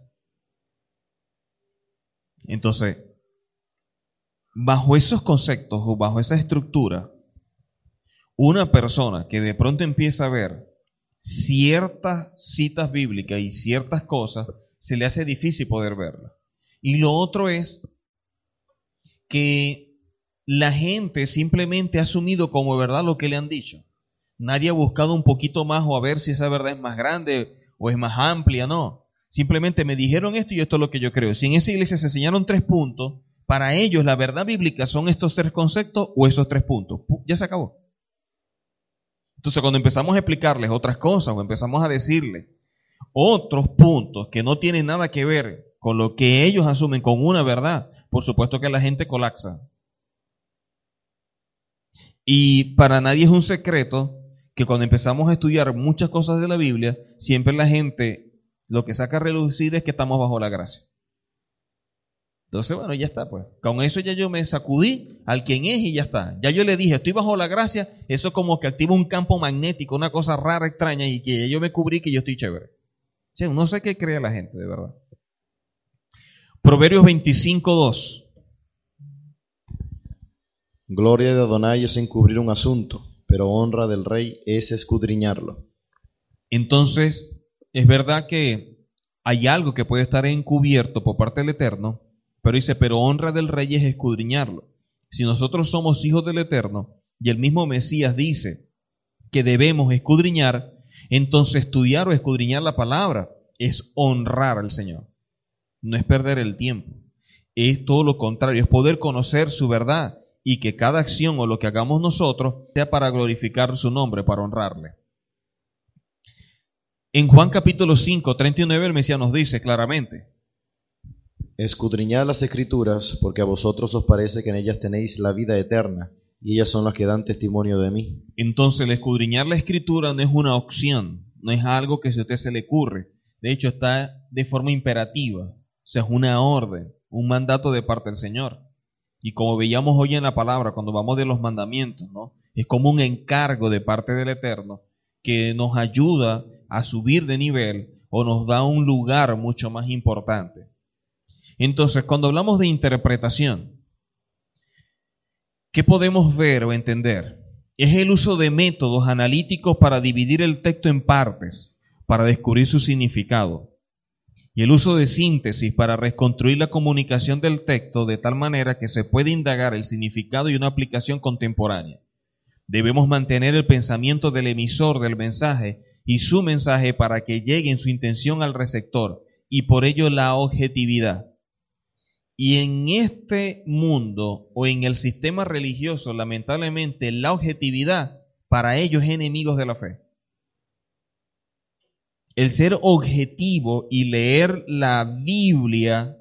Entonces, bajo esos conceptos o bajo esa estructura, una persona que de pronto empieza a ver ciertas citas bíblicas y ciertas cosas, se le hace difícil poder verlas. Y lo otro es que la gente simplemente ha asumido como verdad lo que le han dicho. Nadie ha buscado un poquito más o a ver si esa verdad es más grande o es más amplia, no. Simplemente me dijeron esto y esto es lo que yo creo. Si en esa iglesia se enseñaron tres puntos, para ellos la verdad bíblica son estos tres conceptos o esos tres puntos. Ya se acabó. Entonces cuando empezamos a explicarles otras cosas o empezamos a decirles otros puntos que no tienen nada que ver con lo que ellos asumen con una verdad, por supuesto que la gente colapsa. Y para nadie es un secreto que cuando empezamos a estudiar muchas cosas de la Biblia, siempre la gente lo que saca a relucir es que estamos bajo la gracia. Entonces, bueno, ya está, pues. Con eso ya yo me sacudí al quien es y ya está. Ya yo le dije, estoy bajo la gracia, eso como que activa un campo magnético, una cosa rara, extraña, y que yo me cubrí que yo estoy chévere. no sé qué cree la gente, de verdad. Proverbios 25, 2. Gloria de Adonai es encubrir un asunto, pero honra del rey es escudriñarlo. Entonces, es verdad que hay algo que puede estar encubierto por parte del Eterno, pero dice, pero honra del rey es escudriñarlo. Si nosotros somos hijos del Eterno y el mismo Mesías dice que debemos escudriñar, entonces estudiar o escudriñar la palabra es honrar al Señor. No es perder el tiempo. Es todo lo contrario, es poder conocer su verdad y que cada acción o lo que hagamos nosotros sea para glorificar su nombre, para honrarle. En Juan capítulo 5, 39, el Mesías nos dice claramente, Escudriñad las escrituras, porque a vosotros os parece que en ellas tenéis la vida eterna, y ellas son las que dan testimonio de mí. Entonces, el escudriñar la escritura no es una opción, no es algo que a usted se le ocurre. De hecho, está de forma imperativa, o sea, es una orden, un mandato de parte del Señor. Y como veíamos hoy en la palabra, cuando vamos de los mandamientos, ¿no? Es como un encargo de parte del Eterno que nos ayuda a subir de nivel o nos da un lugar mucho más importante. Entonces, cuando hablamos de interpretación, ¿qué podemos ver o entender? Es el uso de métodos analíticos para dividir el texto en partes, para descubrir su significado y el uso de síntesis para reconstruir la comunicación del texto de tal manera que se pueda indagar el significado y una aplicación contemporánea. Debemos mantener el pensamiento del emisor del mensaje y su mensaje para que llegue en su intención al receptor y por ello la objetividad. Y en este mundo o en el sistema religioso, lamentablemente, la objetividad para ellos es enemigos de la fe el ser objetivo y leer la Biblia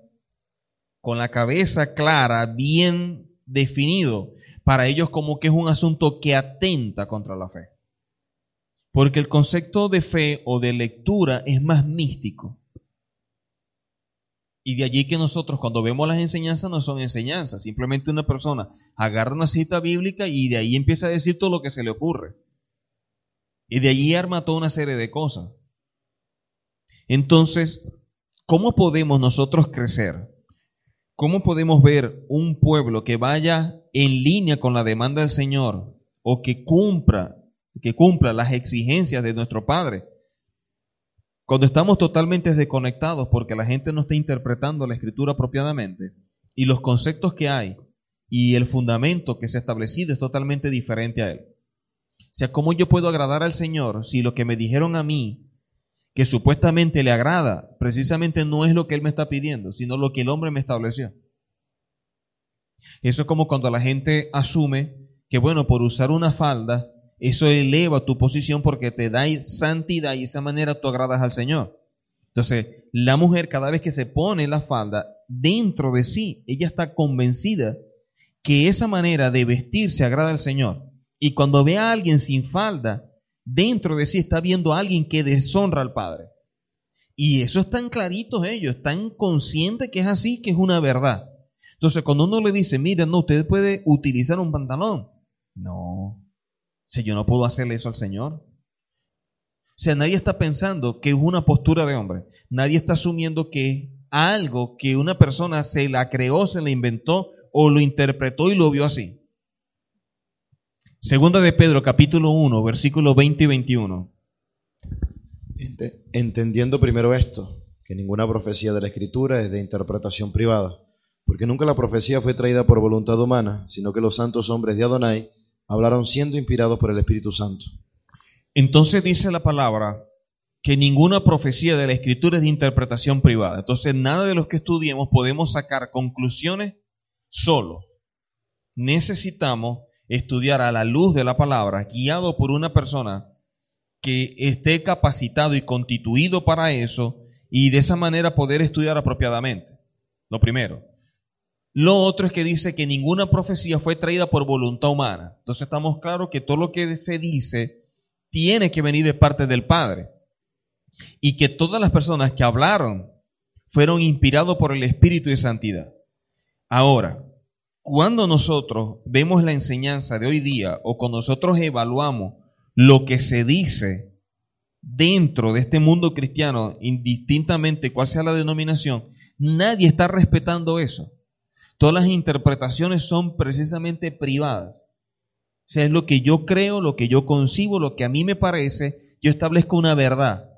con la cabeza clara, bien definido, para ellos como que es un asunto que atenta contra la fe. Porque el concepto de fe o de lectura es más místico. Y de allí que nosotros cuando vemos las enseñanzas no son enseñanzas, simplemente una persona agarra una cita bíblica y de ahí empieza a decir todo lo que se le ocurre. Y de allí arma toda una serie de cosas. Entonces, ¿cómo podemos nosotros crecer? ¿Cómo podemos ver un pueblo que vaya en línea con la demanda del Señor o que cumpla, que cumpla las exigencias de nuestro Padre? Cuando estamos totalmente desconectados porque la gente no está interpretando la escritura apropiadamente y los conceptos que hay y el fundamento que se ha establecido es totalmente diferente a él. O sea, ¿cómo yo puedo agradar al Señor si lo que me dijeron a mí que supuestamente le agrada, precisamente no es lo que él me está pidiendo, sino lo que el hombre me estableció. Eso es como cuando la gente asume que, bueno, por usar una falda, eso eleva tu posición porque te da santidad y de esa manera tú agradas al Señor. Entonces, la mujer cada vez que se pone la falda, dentro de sí, ella está convencida que esa manera de vestirse agrada al Señor. Y cuando ve a alguien sin falda, dentro de sí está viendo a alguien que deshonra al Padre. Y eso están claritos ellos, están conscientes que es así, que es una verdad. Entonces, cuando uno le dice, mire, no, usted puede utilizar un pantalón. No. Si yo no puedo hacerle eso al Señor. O sea, nadie está pensando que es una postura de hombre. Nadie está asumiendo que algo que una persona se la creó, se la inventó o lo interpretó y lo vio así. Segunda de Pedro, capítulo 1, versículos 20 y 21. Entendiendo primero esto, que ninguna profecía de la Escritura es de interpretación privada, porque nunca la profecía fue traída por voluntad humana, sino que los santos hombres de Adonai hablaron siendo inspirados por el Espíritu Santo. Entonces dice la palabra que ninguna profecía de la Escritura es de interpretación privada. Entonces nada de los que estudiemos podemos sacar conclusiones solo. Necesitamos estudiar a la luz de la palabra, guiado por una persona que esté capacitado y constituido para eso y de esa manera poder estudiar apropiadamente. Lo primero. Lo otro es que dice que ninguna profecía fue traída por voluntad humana. Entonces estamos claros que todo lo que se dice tiene que venir de parte del Padre. Y que todas las personas que hablaron fueron inspirados por el Espíritu de Santidad. Ahora, cuando nosotros vemos la enseñanza de hoy día o cuando nosotros evaluamos lo que se dice dentro de este mundo cristiano, indistintamente cuál sea la denominación, nadie está respetando eso. Todas las interpretaciones son precisamente privadas. O sea, es lo que yo creo, lo que yo concibo, lo que a mí me parece, yo establezco una verdad.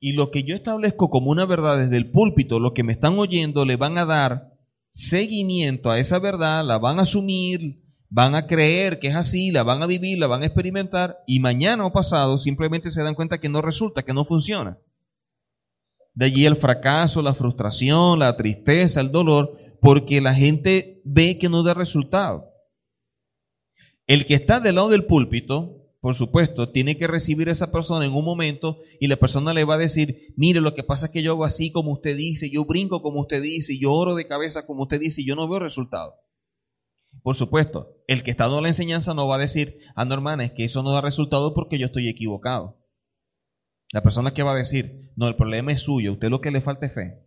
Y lo que yo establezco como una verdad desde el púlpito, lo que me están oyendo, le van a dar seguimiento a esa verdad, la van a asumir, van a creer que es así, la van a vivir, la van a experimentar y mañana o pasado simplemente se dan cuenta que no resulta, que no funciona. De allí el fracaso, la frustración, la tristeza, el dolor, porque la gente ve que no da resultado. El que está del lado del púlpito, por supuesto, tiene que recibir a esa persona en un momento y la persona le va a decir, mire, lo que pasa es que yo hago así como usted dice, yo brinco como usted dice, yo oro de cabeza como usted dice y yo no veo resultado. Por supuesto, el que está dando la enseñanza no va a decir, ah, no, hermana, es que eso no da resultado porque yo estoy equivocado. La persona que va a decir, no, el problema es suyo, usted lo que le falta es fe.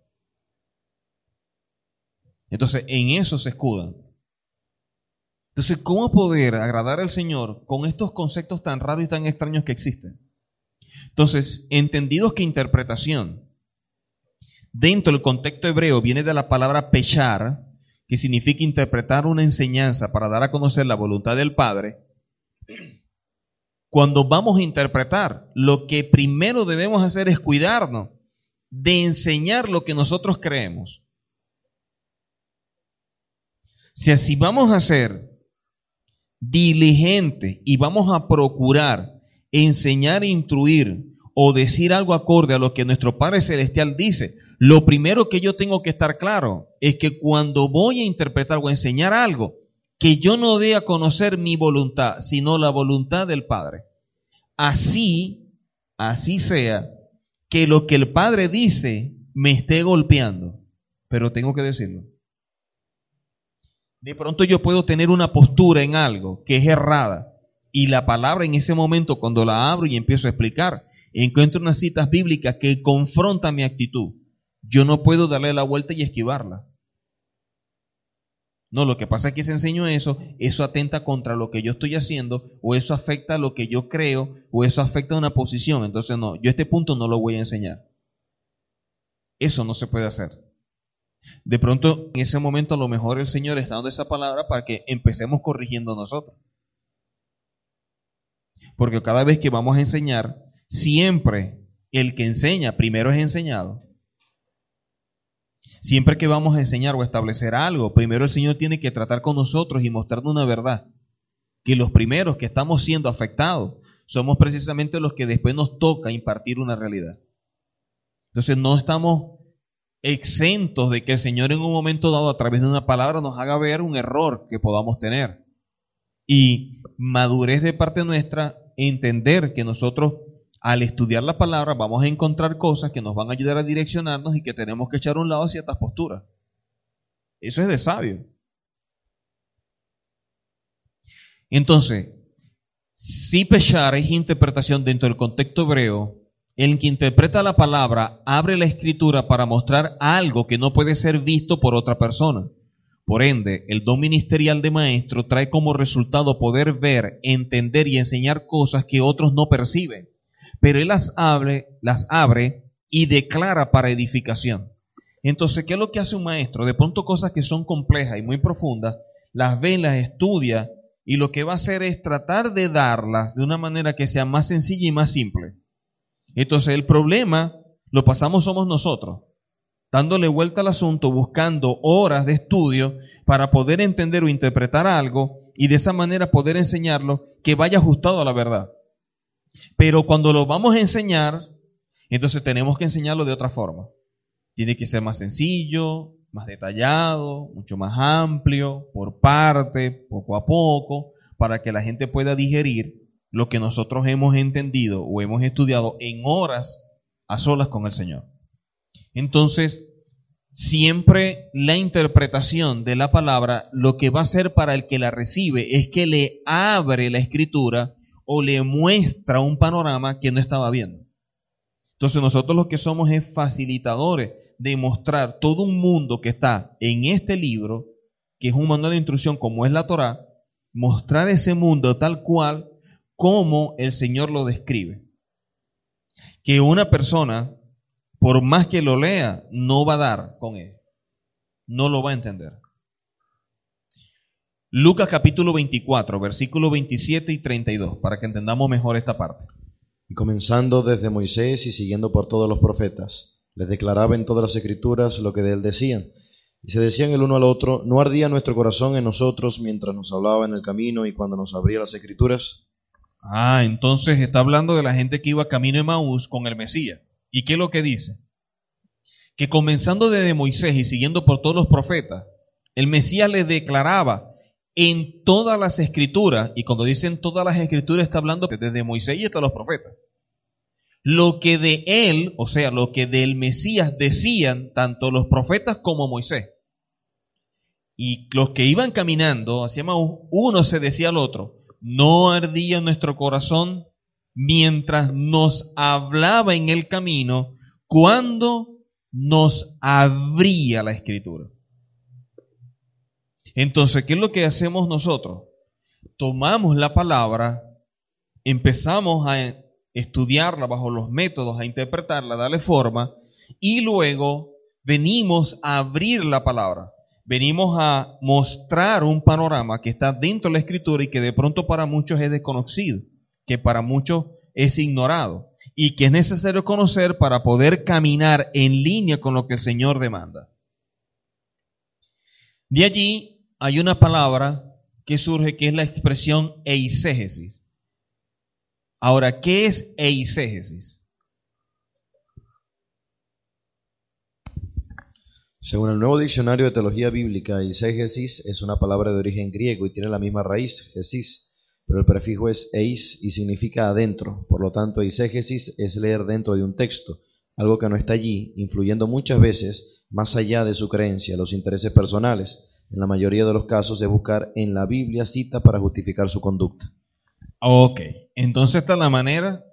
Entonces, en eso se escudan. Entonces, ¿cómo poder agradar al Señor con estos conceptos tan raros y tan extraños que existen? Entonces, entendidos que interpretación dentro del contexto hebreo viene de la palabra pechar, que significa interpretar una enseñanza para dar a conocer la voluntad del Padre, cuando vamos a interpretar, lo que primero debemos hacer es cuidarnos de enseñar lo que nosotros creemos. Si así vamos a ser diligentes y vamos a procurar enseñar instruir o decir algo acorde a lo que nuestro Padre Celestial dice, lo primero que yo tengo que estar claro es que cuando voy a interpretar o enseñar algo, que yo no dé a conocer mi voluntad, sino la voluntad del Padre. Así, así sea, que lo que el Padre dice me esté golpeando, pero tengo que decirlo. De pronto yo puedo tener una postura en algo que es errada y la palabra en ese momento cuando la abro y empiezo a explicar, encuentro unas citas bíblicas que confrontan mi actitud yo no puedo darle la vuelta y esquivarla. No, lo que pasa es que si enseño eso, eso atenta contra lo que yo estoy haciendo, o eso afecta a lo que yo creo, o eso afecta a una posición. Entonces, no, yo este punto no lo voy a enseñar. Eso no se puede hacer. De pronto, en ese momento, a lo mejor el Señor está dando esa palabra para que empecemos corrigiendo nosotros. Porque cada vez que vamos a enseñar, siempre el que enseña primero es enseñado. Siempre que vamos a enseñar o establecer algo, primero el Señor tiene que tratar con nosotros y mostrarnos una verdad. Que los primeros que estamos siendo afectados somos precisamente los que después nos toca impartir una realidad. Entonces no estamos exentos de que el Señor en un momento dado a través de una palabra nos haga ver un error que podamos tener. Y madurez de parte nuestra, entender que nosotros al estudiar la palabra vamos a encontrar cosas que nos van a ayudar a direccionarnos y que tenemos que echar a un lado ciertas posturas. Eso es de sabio. Entonces, si pechar es interpretación dentro del contexto hebreo, el que interpreta la palabra abre la escritura para mostrar algo que no puede ser visto por otra persona. Por ende, el don ministerial de maestro trae como resultado poder ver, entender y enseñar cosas que otros no perciben, pero él las abre, las abre y declara para edificación. Entonces, ¿qué es lo que hace un maestro? De pronto cosas que son complejas y muy profundas, las ve, las estudia y lo que va a hacer es tratar de darlas de una manera que sea más sencilla y más simple. Entonces el problema lo pasamos somos nosotros, dándole vuelta al asunto, buscando horas de estudio para poder entender o interpretar algo y de esa manera poder enseñarlo que vaya ajustado a la verdad. Pero cuando lo vamos a enseñar, entonces tenemos que enseñarlo de otra forma. Tiene que ser más sencillo, más detallado, mucho más amplio, por parte, poco a poco, para que la gente pueda digerir lo que nosotros hemos entendido o hemos estudiado en horas a solas con el Señor. Entonces, siempre la interpretación de la palabra lo que va a hacer para el que la recibe es que le abre la escritura o le muestra un panorama que no estaba viendo. Entonces nosotros lo que somos es facilitadores de mostrar todo un mundo que está en este libro, que es un manual de instrucción como es la Torah, mostrar ese mundo tal cual como el Señor lo describe. Que una persona, por más que lo lea, no va a dar con él. No lo va a entender. Lucas capítulo 24, versículos 27 y 32, para que entendamos mejor esta parte. Y comenzando desde Moisés y siguiendo por todos los profetas, les declaraba en todas las escrituras lo que de él decían. Y se decían el uno al otro, ¿no ardía nuestro corazón en nosotros mientras nos hablaba en el camino y cuando nos abría las escrituras? Ah, entonces está hablando de la gente que iba camino de Maús con el Mesías. ¿Y qué es lo que dice? Que comenzando desde Moisés y siguiendo por todos los profetas, el Mesías le declaraba en todas las escrituras, y cuando dicen todas las escrituras está hablando desde Moisés y hasta los profetas, lo que de él, o sea, lo que del Mesías decían tanto los profetas como Moisés. Y los que iban caminando hacia Maús, uno se decía al otro, no ardía nuestro corazón mientras nos hablaba en el camino cuando nos abría la escritura. Entonces, ¿qué es lo que hacemos nosotros? Tomamos la palabra, empezamos a estudiarla bajo los métodos, a interpretarla, darle forma, y luego venimos a abrir la palabra venimos a mostrar un panorama que está dentro de la escritura y que de pronto para muchos es desconocido, que para muchos es ignorado y que es necesario conocer para poder caminar en línea con lo que el Señor demanda. De allí hay una palabra que surge que es la expresión eisegesis. Ahora, ¿qué es eisegesis? Según el nuevo diccionario de teología bíblica, eisegesis es una palabra de origen griego y tiene la misma raíz, gesis, pero el prefijo es eis y significa adentro. Por lo tanto, eisegesis es leer dentro de un texto, algo que no está allí, influyendo muchas veces más allá de su creencia, los intereses personales. En la mayoría de los casos es buscar en la Biblia cita para justificar su conducta. Ok, entonces esta es la manera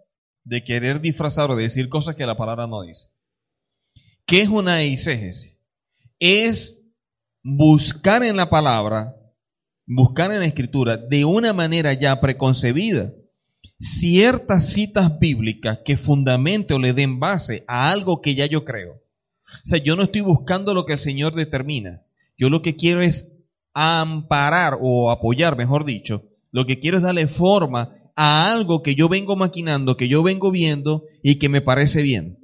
de querer disfrazar o de decir cosas que la palabra no dice. ¿Qué es una eisegesis? Es buscar en la palabra, buscar en la escritura de una manera ya preconcebida ciertas citas bíblicas que fundamente o le den base a algo que ya yo creo. O sea, yo no estoy buscando lo que el Señor determina. Yo lo que quiero es amparar o apoyar, mejor dicho, lo que quiero es darle forma a algo que yo vengo maquinando, que yo vengo viendo y que me parece bien.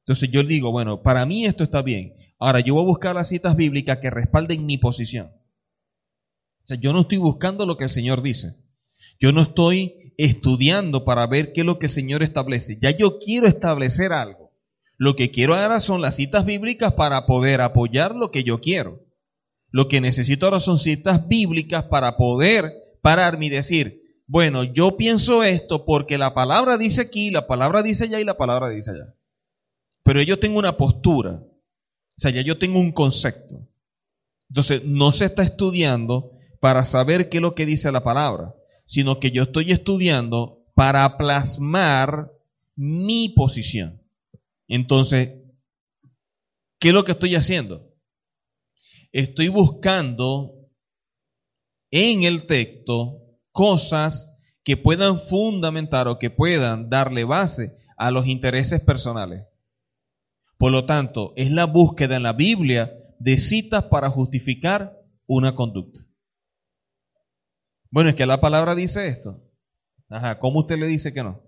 Entonces yo digo, bueno, para mí esto está bien. Ahora, yo voy a buscar las citas bíblicas que respalden mi posición. O sea, yo no estoy buscando lo que el Señor dice. Yo no estoy estudiando para ver qué es lo que el Señor establece. Ya yo quiero establecer algo. Lo que quiero ahora son las citas bíblicas para poder apoyar lo que yo quiero. Lo que necesito ahora son citas bíblicas para poder pararme y decir, bueno, yo pienso esto porque la palabra dice aquí, la palabra dice allá y la palabra dice allá. Pero yo tengo una postura. O sea, ya yo tengo un concepto. Entonces, no se está estudiando para saber qué es lo que dice la palabra, sino que yo estoy estudiando para plasmar mi posición. Entonces, ¿qué es lo que estoy haciendo? Estoy buscando en el texto cosas que puedan fundamentar o que puedan darle base a los intereses personales. Por lo tanto, es la búsqueda en la Biblia de citas para justificar una conducta. Bueno, es que la palabra dice esto. Ajá, ¿cómo usted le dice que no?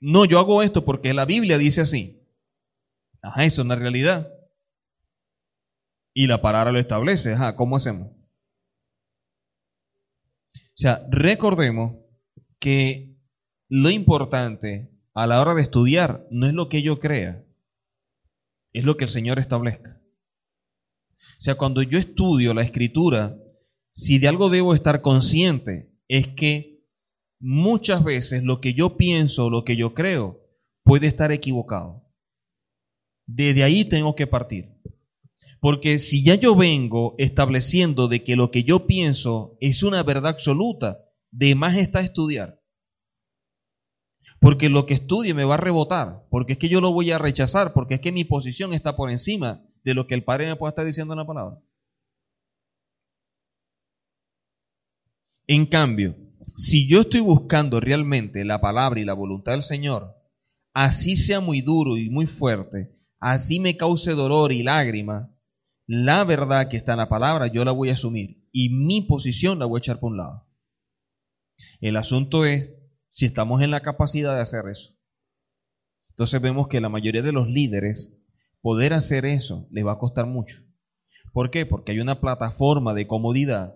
No, yo hago esto porque la Biblia dice así. Ajá, eso es una realidad. Y la palabra lo establece. Ajá, ¿cómo hacemos? O sea, recordemos que lo importante a la hora de estudiar no es lo que yo crea, es lo que el Señor establezca. O sea, cuando yo estudio la escritura, si de algo debo estar consciente, es que muchas veces lo que yo pienso, lo que yo creo, puede estar equivocado. Desde ahí tengo que partir. Porque si ya yo vengo estableciendo de que lo que yo pienso es una verdad absoluta, de más está estudiar. Porque lo que estudie me va a rebotar, porque es que yo lo voy a rechazar, porque es que mi posición está por encima de lo que el Padre me pueda estar diciendo en la palabra. En cambio, si yo estoy buscando realmente la palabra y la voluntad del Señor, así sea muy duro y muy fuerte, así me cause dolor y lágrima, la verdad que está en la palabra yo la voy a asumir y mi posición la voy a echar por un lado. El asunto es si estamos en la capacidad de hacer eso. Entonces vemos que la mayoría de los líderes, poder hacer eso les va a costar mucho. ¿Por qué? Porque hay una plataforma de comodidad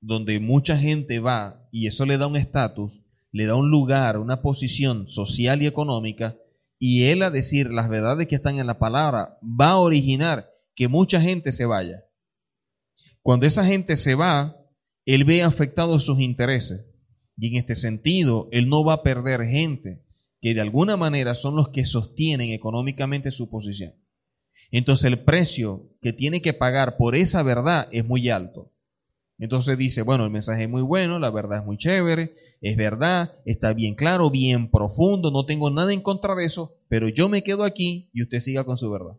donde mucha gente va y eso le da un estatus, le da un lugar, una posición social y económica, y él a decir las verdades que están en la palabra va a originar que mucha gente se vaya. Cuando esa gente se va, él ve afectados sus intereses. Y en este sentido, él no va a perder gente que de alguna manera son los que sostienen económicamente su posición. Entonces el precio que tiene que pagar por esa verdad es muy alto. Entonces dice, bueno, el mensaje es muy bueno, la verdad es muy chévere, es verdad, está bien claro, bien profundo, no tengo nada en contra de eso, pero yo me quedo aquí y usted siga con su verdad.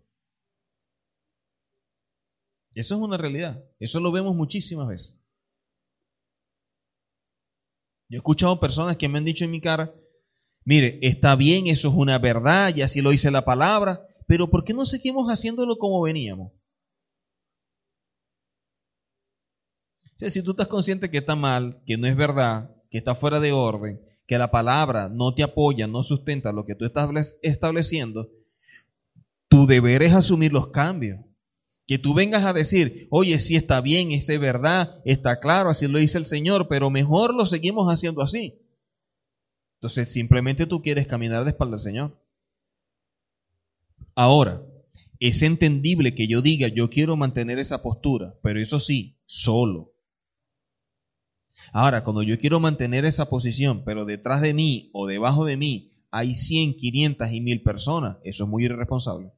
Eso es una realidad, eso lo vemos muchísimas veces. Yo he escuchado personas que me han dicho en mi cara, mire, está bien, eso es una verdad, y así lo dice la palabra, pero ¿por qué no seguimos haciéndolo como veníamos? si tú estás consciente que está mal, que no es verdad, que está fuera de orden, que la palabra no te apoya, no sustenta lo que tú estás estableciendo, tu deber es asumir los cambios. Que tú vengas a decir, oye, si está bien, es verdad, está claro, así lo dice el Señor, pero mejor lo seguimos haciendo así. Entonces, simplemente tú quieres caminar de espalda al Señor. Ahora, es entendible que yo diga, yo quiero mantener esa postura, pero eso sí, solo. Ahora, cuando yo quiero mantener esa posición, pero detrás de mí o debajo de mí hay 100, 500 y 1000 personas, eso es muy irresponsable.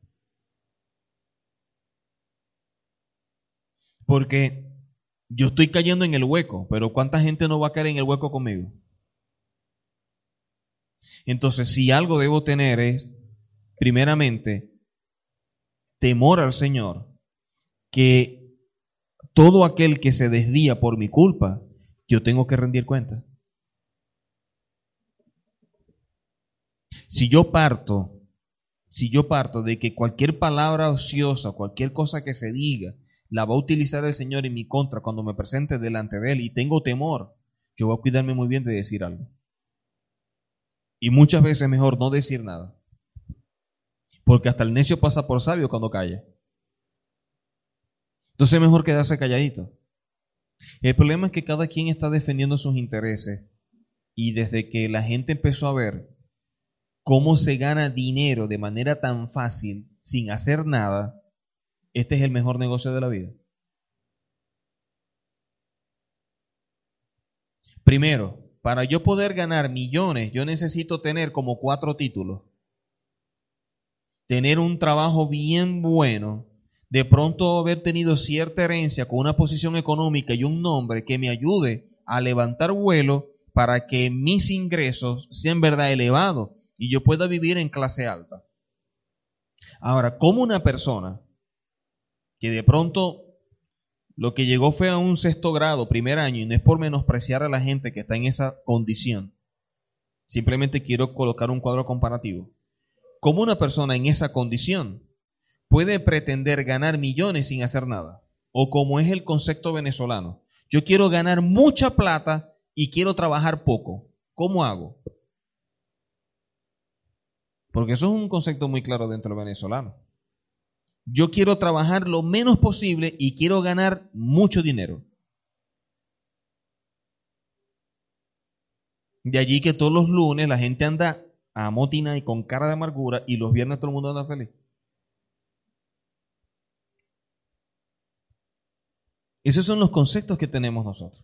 Porque yo estoy cayendo en el hueco, pero ¿cuánta gente no va a caer en el hueco conmigo? Entonces, si algo debo tener es, primeramente, temor al Señor, que todo aquel que se desvía por mi culpa, yo tengo que rendir cuenta. Si yo parto, si yo parto de que cualquier palabra ociosa, cualquier cosa que se diga, la va a utilizar el Señor en mi contra cuando me presente delante de Él y tengo temor, yo voy a cuidarme muy bien de decir algo. Y muchas veces es mejor no decir nada. Porque hasta el necio pasa por sabio cuando calla. Entonces es mejor quedarse calladito. El problema es que cada quien está defendiendo sus intereses. Y desde que la gente empezó a ver cómo se gana dinero de manera tan fácil sin hacer nada, este es el mejor negocio de la vida. Primero, para yo poder ganar millones, yo necesito tener como cuatro títulos. Tener un trabajo bien bueno, de pronto haber tenido cierta herencia con una posición económica y un nombre que me ayude a levantar vuelo para que mis ingresos sean verdad elevados y yo pueda vivir en clase alta. Ahora, ¿cómo una persona que de pronto lo que llegó fue a un sexto grado, primer año, y no es por menospreciar a la gente que está en esa condición, simplemente quiero colocar un cuadro comparativo. ¿Cómo una persona en esa condición puede pretender ganar millones sin hacer nada? O como es el concepto venezolano, yo quiero ganar mucha plata y quiero trabajar poco. ¿Cómo hago? Porque eso es un concepto muy claro dentro del venezolano. Yo quiero trabajar lo menos posible y quiero ganar mucho dinero. De allí que todos los lunes la gente anda a motina y con cara de amargura y los viernes todo el mundo anda feliz. Esos son los conceptos que tenemos nosotros.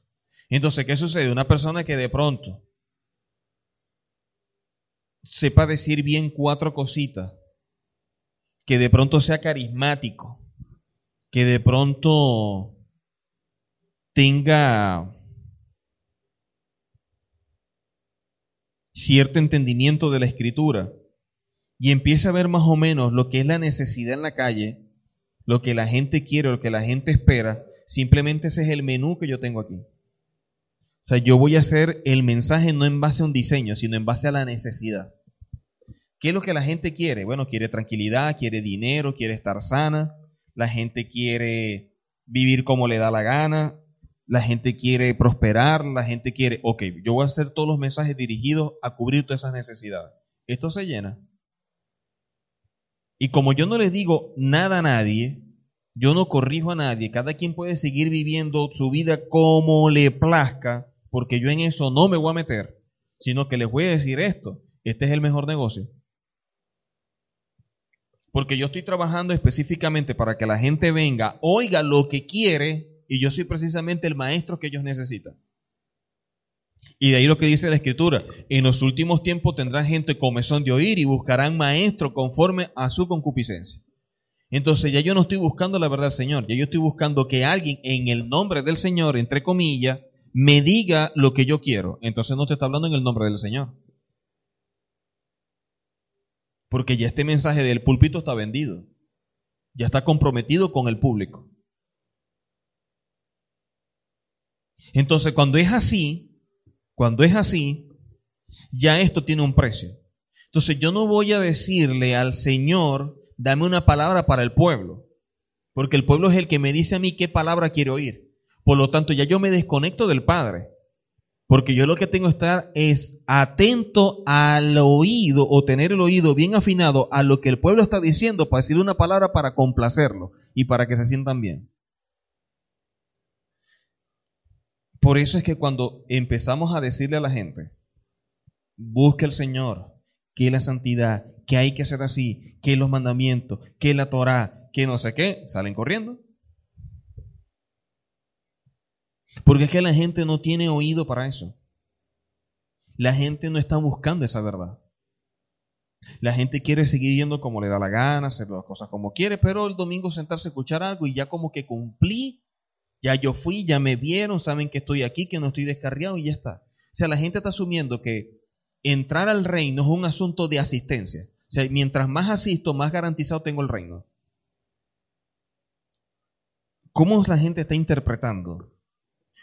Entonces, ¿qué sucede? Una persona que de pronto sepa decir bien cuatro cositas, que de pronto sea carismático, que de pronto tenga cierto entendimiento de la escritura y empiece a ver más o menos lo que es la necesidad en la calle, lo que la gente quiere, lo que la gente espera, simplemente ese es el menú que yo tengo aquí. O sea, yo voy a hacer el mensaje no en base a un diseño, sino en base a la necesidad. ¿Qué es lo que la gente quiere? Bueno, quiere tranquilidad, quiere dinero, quiere estar sana, la gente quiere vivir como le da la gana, la gente quiere prosperar, la gente quiere, ok, yo voy a hacer todos los mensajes dirigidos a cubrir todas esas necesidades. Esto se llena. Y como yo no le digo nada a nadie, yo no corrijo a nadie, cada quien puede seguir viviendo su vida como le plazca, porque yo en eso no me voy a meter, sino que les voy a decir esto, este es el mejor negocio. Porque yo estoy trabajando específicamente para que la gente venga, oiga lo que quiere, y yo soy precisamente el maestro que ellos necesitan. Y de ahí lo que dice la escritura, en los últimos tiempos tendrán gente comezón de oír y buscarán maestro conforme a su concupiscencia. Entonces ya yo no estoy buscando la verdad Señor, ya yo estoy buscando que alguien en el nombre del Señor, entre comillas, me diga lo que yo quiero. Entonces no te está hablando en el nombre del Señor. Porque ya este mensaje del púlpito está vendido. Ya está comprometido con el público. Entonces, cuando es así, cuando es así, ya esto tiene un precio. Entonces, yo no voy a decirle al Señor, dame una palabra para el pueblo, porque el pueblo es el que me dice a mí qué palabra quiero oír. Por lo tanto, ya yo me desconecto del Padre. Porque yo lo que tengo que estar es atento al oído o tener el oído bien afinado a lo que el pueblo está diciendo para decir una palabra para complacerlo y para que se sientan bien. Por eso es que cuando empezamos a decirle a la gente, busque al Señor, que la santidad, que hay que hacer así, que los mandamientos, que la Torah, que no sé qué, salen corriendo. Porque es que la gente no tiene oído para eso. La gente no está buscando esa verdad. La gente quiere seguir yendo como le da la gana, hacer las cosas como quiere, pero el domingo sentarse a escuchar algo y ya como que cumplí, ya yo fui, ya me vieron, saben que estoy aquí, que no estoy descarriado y ya está. O sea, la gente está asumiendo que entrar al reino es un asunto de asistencia. O sea, mientras más asisto, más garantizado tengo el reino. ¿Cómo la gente está interpretando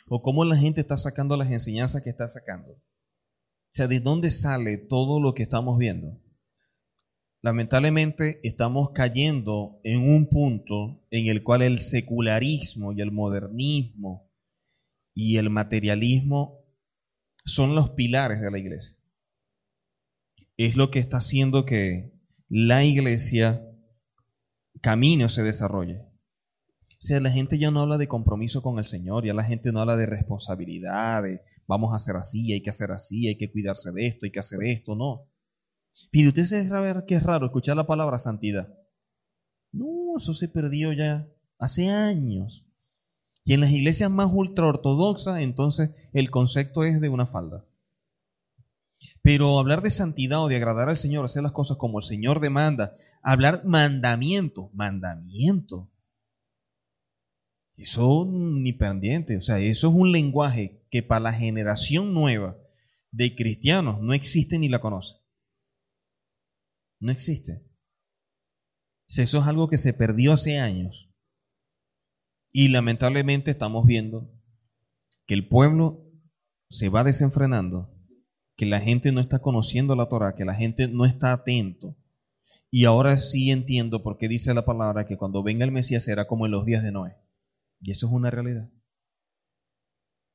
o cómo la gente está sacando las enseñanzas que está sacando. O sea, ¿de dónde sale todo lo que estamos viendo? Lamentablemente estamos cayendo en un punto en el cual el secularismo y el modernismo y el materialismo son los pilares de la iglesia. Es lo que está haciendo que la iglesia camine o se desarrolle. O sea, la gente ya no habla de compromiso con el Señor, ya la gente no habla de responsabilidad, de vamos a hacer así, hay que hacer así, hay que cuidarse de esto, hay que hacer esto, no. Pero usted se que es raro escuchar la palabra santidad. No, eso se perdió ya hace años. Y en las iglesias más ultraortodoxas, entonces el concepto es de una falda. Pero hablar de santidad o de agradar al Señor, hacer las cosas como el Señor demanda, hablar mandamiento, mandamiento. Eso ni pendiente, o sea, eso es un lenguaje que para la generación nueva, de cristianos no existe ni la conoce. No existe. Eso es algo que se perdió hace años. Y lamentablemente estamos viendo que el pueblo se va desenfrenando, que la gente no está conociendo la Torah, que la gente no está atento. Y ahora sí entiendo por qué dice la palabra que cuando venga el Mesías será como en los días de Noé. Y eso es una realidad.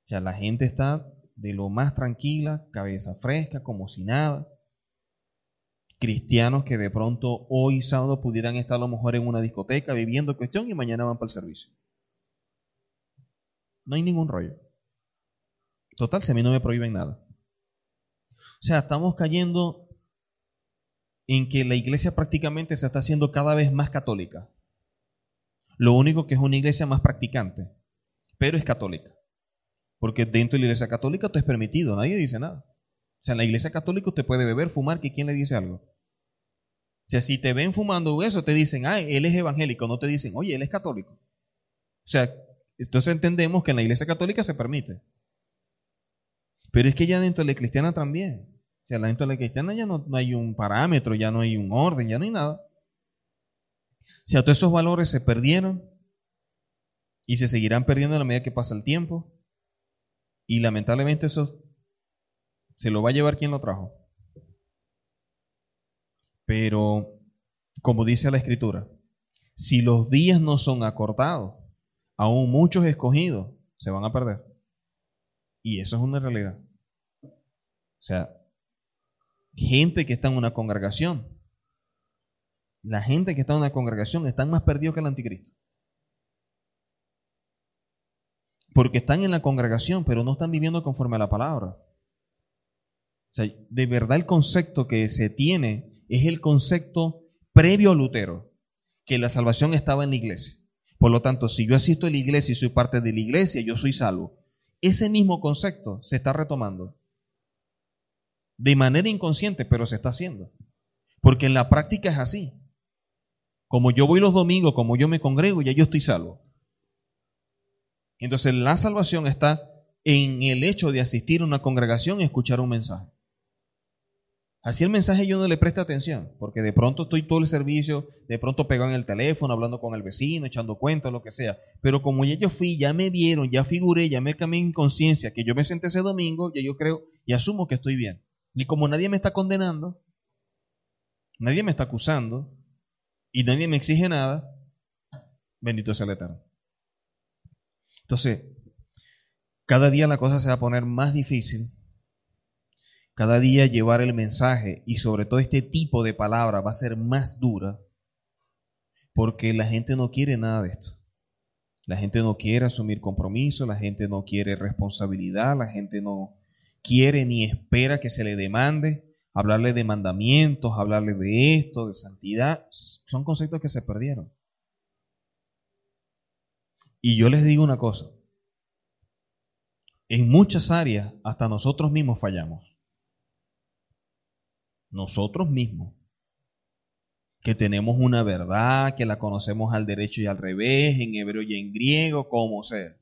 O sea, la gente está de lo más tranquila, cabeza fresca, como si nada. Cristianos que de pronto hoy sábado pudieran estar a lo mejor en una discoteca viviendo cuestión y mañana van para el servicio. No hay ningún rollo. Total, si a mí no me prohíben nada. O sea, estamos cayendo en que la iglesia prácticamente se está haciendo cada vez más católica. Lo único que es una iglesia más practicante, pero es católica. Porque dentro de la iglesia católica todo es permitido, nadie dice nada. O sea, en la iglesia católica usted puede beber, fumar, que quién le dice algo. O sea, si te ven fumando eso, te dicen, ah, él es evangélico, no te dicen, oye, él es católico. O sea, entonces entendemos que en la iglesia católica se permite. Pero es que ya dentro de la cristiana también. O sea, dentro de la cristiana ya no, no hay un parámetro, ya no hay un orden, ya no hay nada. O sea, todos esos valores se perdieron y se seguirán perdiendo a la medida que pasa el tiempo. Y lamentablemente eso se lo va a llevar quien lo trajo. Pero, como dice la escritura, si los días no son acortados, aún muchos escogidos se van a perder. Y eso es una realidad. O sea, gente que está en una congregación, la gente que está en una congregación están más perdidos que el anticristo. porque están en la congregación, pero no están viviendo conforme a la palabra. O sea, de verdad el concepto que se tiene es el concepto previo a Lutero, que la salvación estaba en la iglesia. Por lo tanto, si yo asisto a la iglesia y soy parte de la iglesia, yo soy salvo. Ese mismo concepto se está retomando. De manera inconsciente, pero se está haciendo. Porque en la práctica es así. Como yo voy los domingos, como yo me congrego, ya yo estoy salvo. Entonces la salvación está en el hecho de asistir a una congregación y escuchar un mensaje. Así el mensaje yo no le presto atención, porque de pronto estoy todo el servicio, de pronto pegado en el teléfono, hablando con el vecino, echando cuentas, lo que sea. Pero como ya yo fui, ya me vieron, ya figuré, ya me cambié en conciencia que yo me senté ese domingo, ya yo creo y asumo que estoy bien. Y como nadie me está condenando, nadie me está acusando y nadie me exige nada, bendito sea el Eterno. Entonces, cada día la cosa se va a poner más difícil. Cada día llevar el mensaje y sobre todo este tipo de palabra va a ser más dura porque la gente no quiere nada de esto. La gente no quiere asumir compromiso, la gente no quiere responsabilidad, la gente no quiere ni espera que se le demande hablarle de mandamientos, hablarle de esto, de santidad. Son conceptos que se perdieron. Y yo les digo una cosa, en muchas áreas hasta nosotros mismos fallamos. Nosotros mismos. Que tenemos una verdad, que la conocemos al derecho y al revés, en hebreo y en griego, como sea.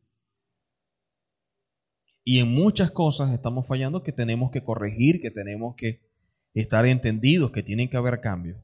Y en muchas cosas estamos fallando que tenemos que corregir, que tenemos que estar entendidos, que tienen que haber cambios.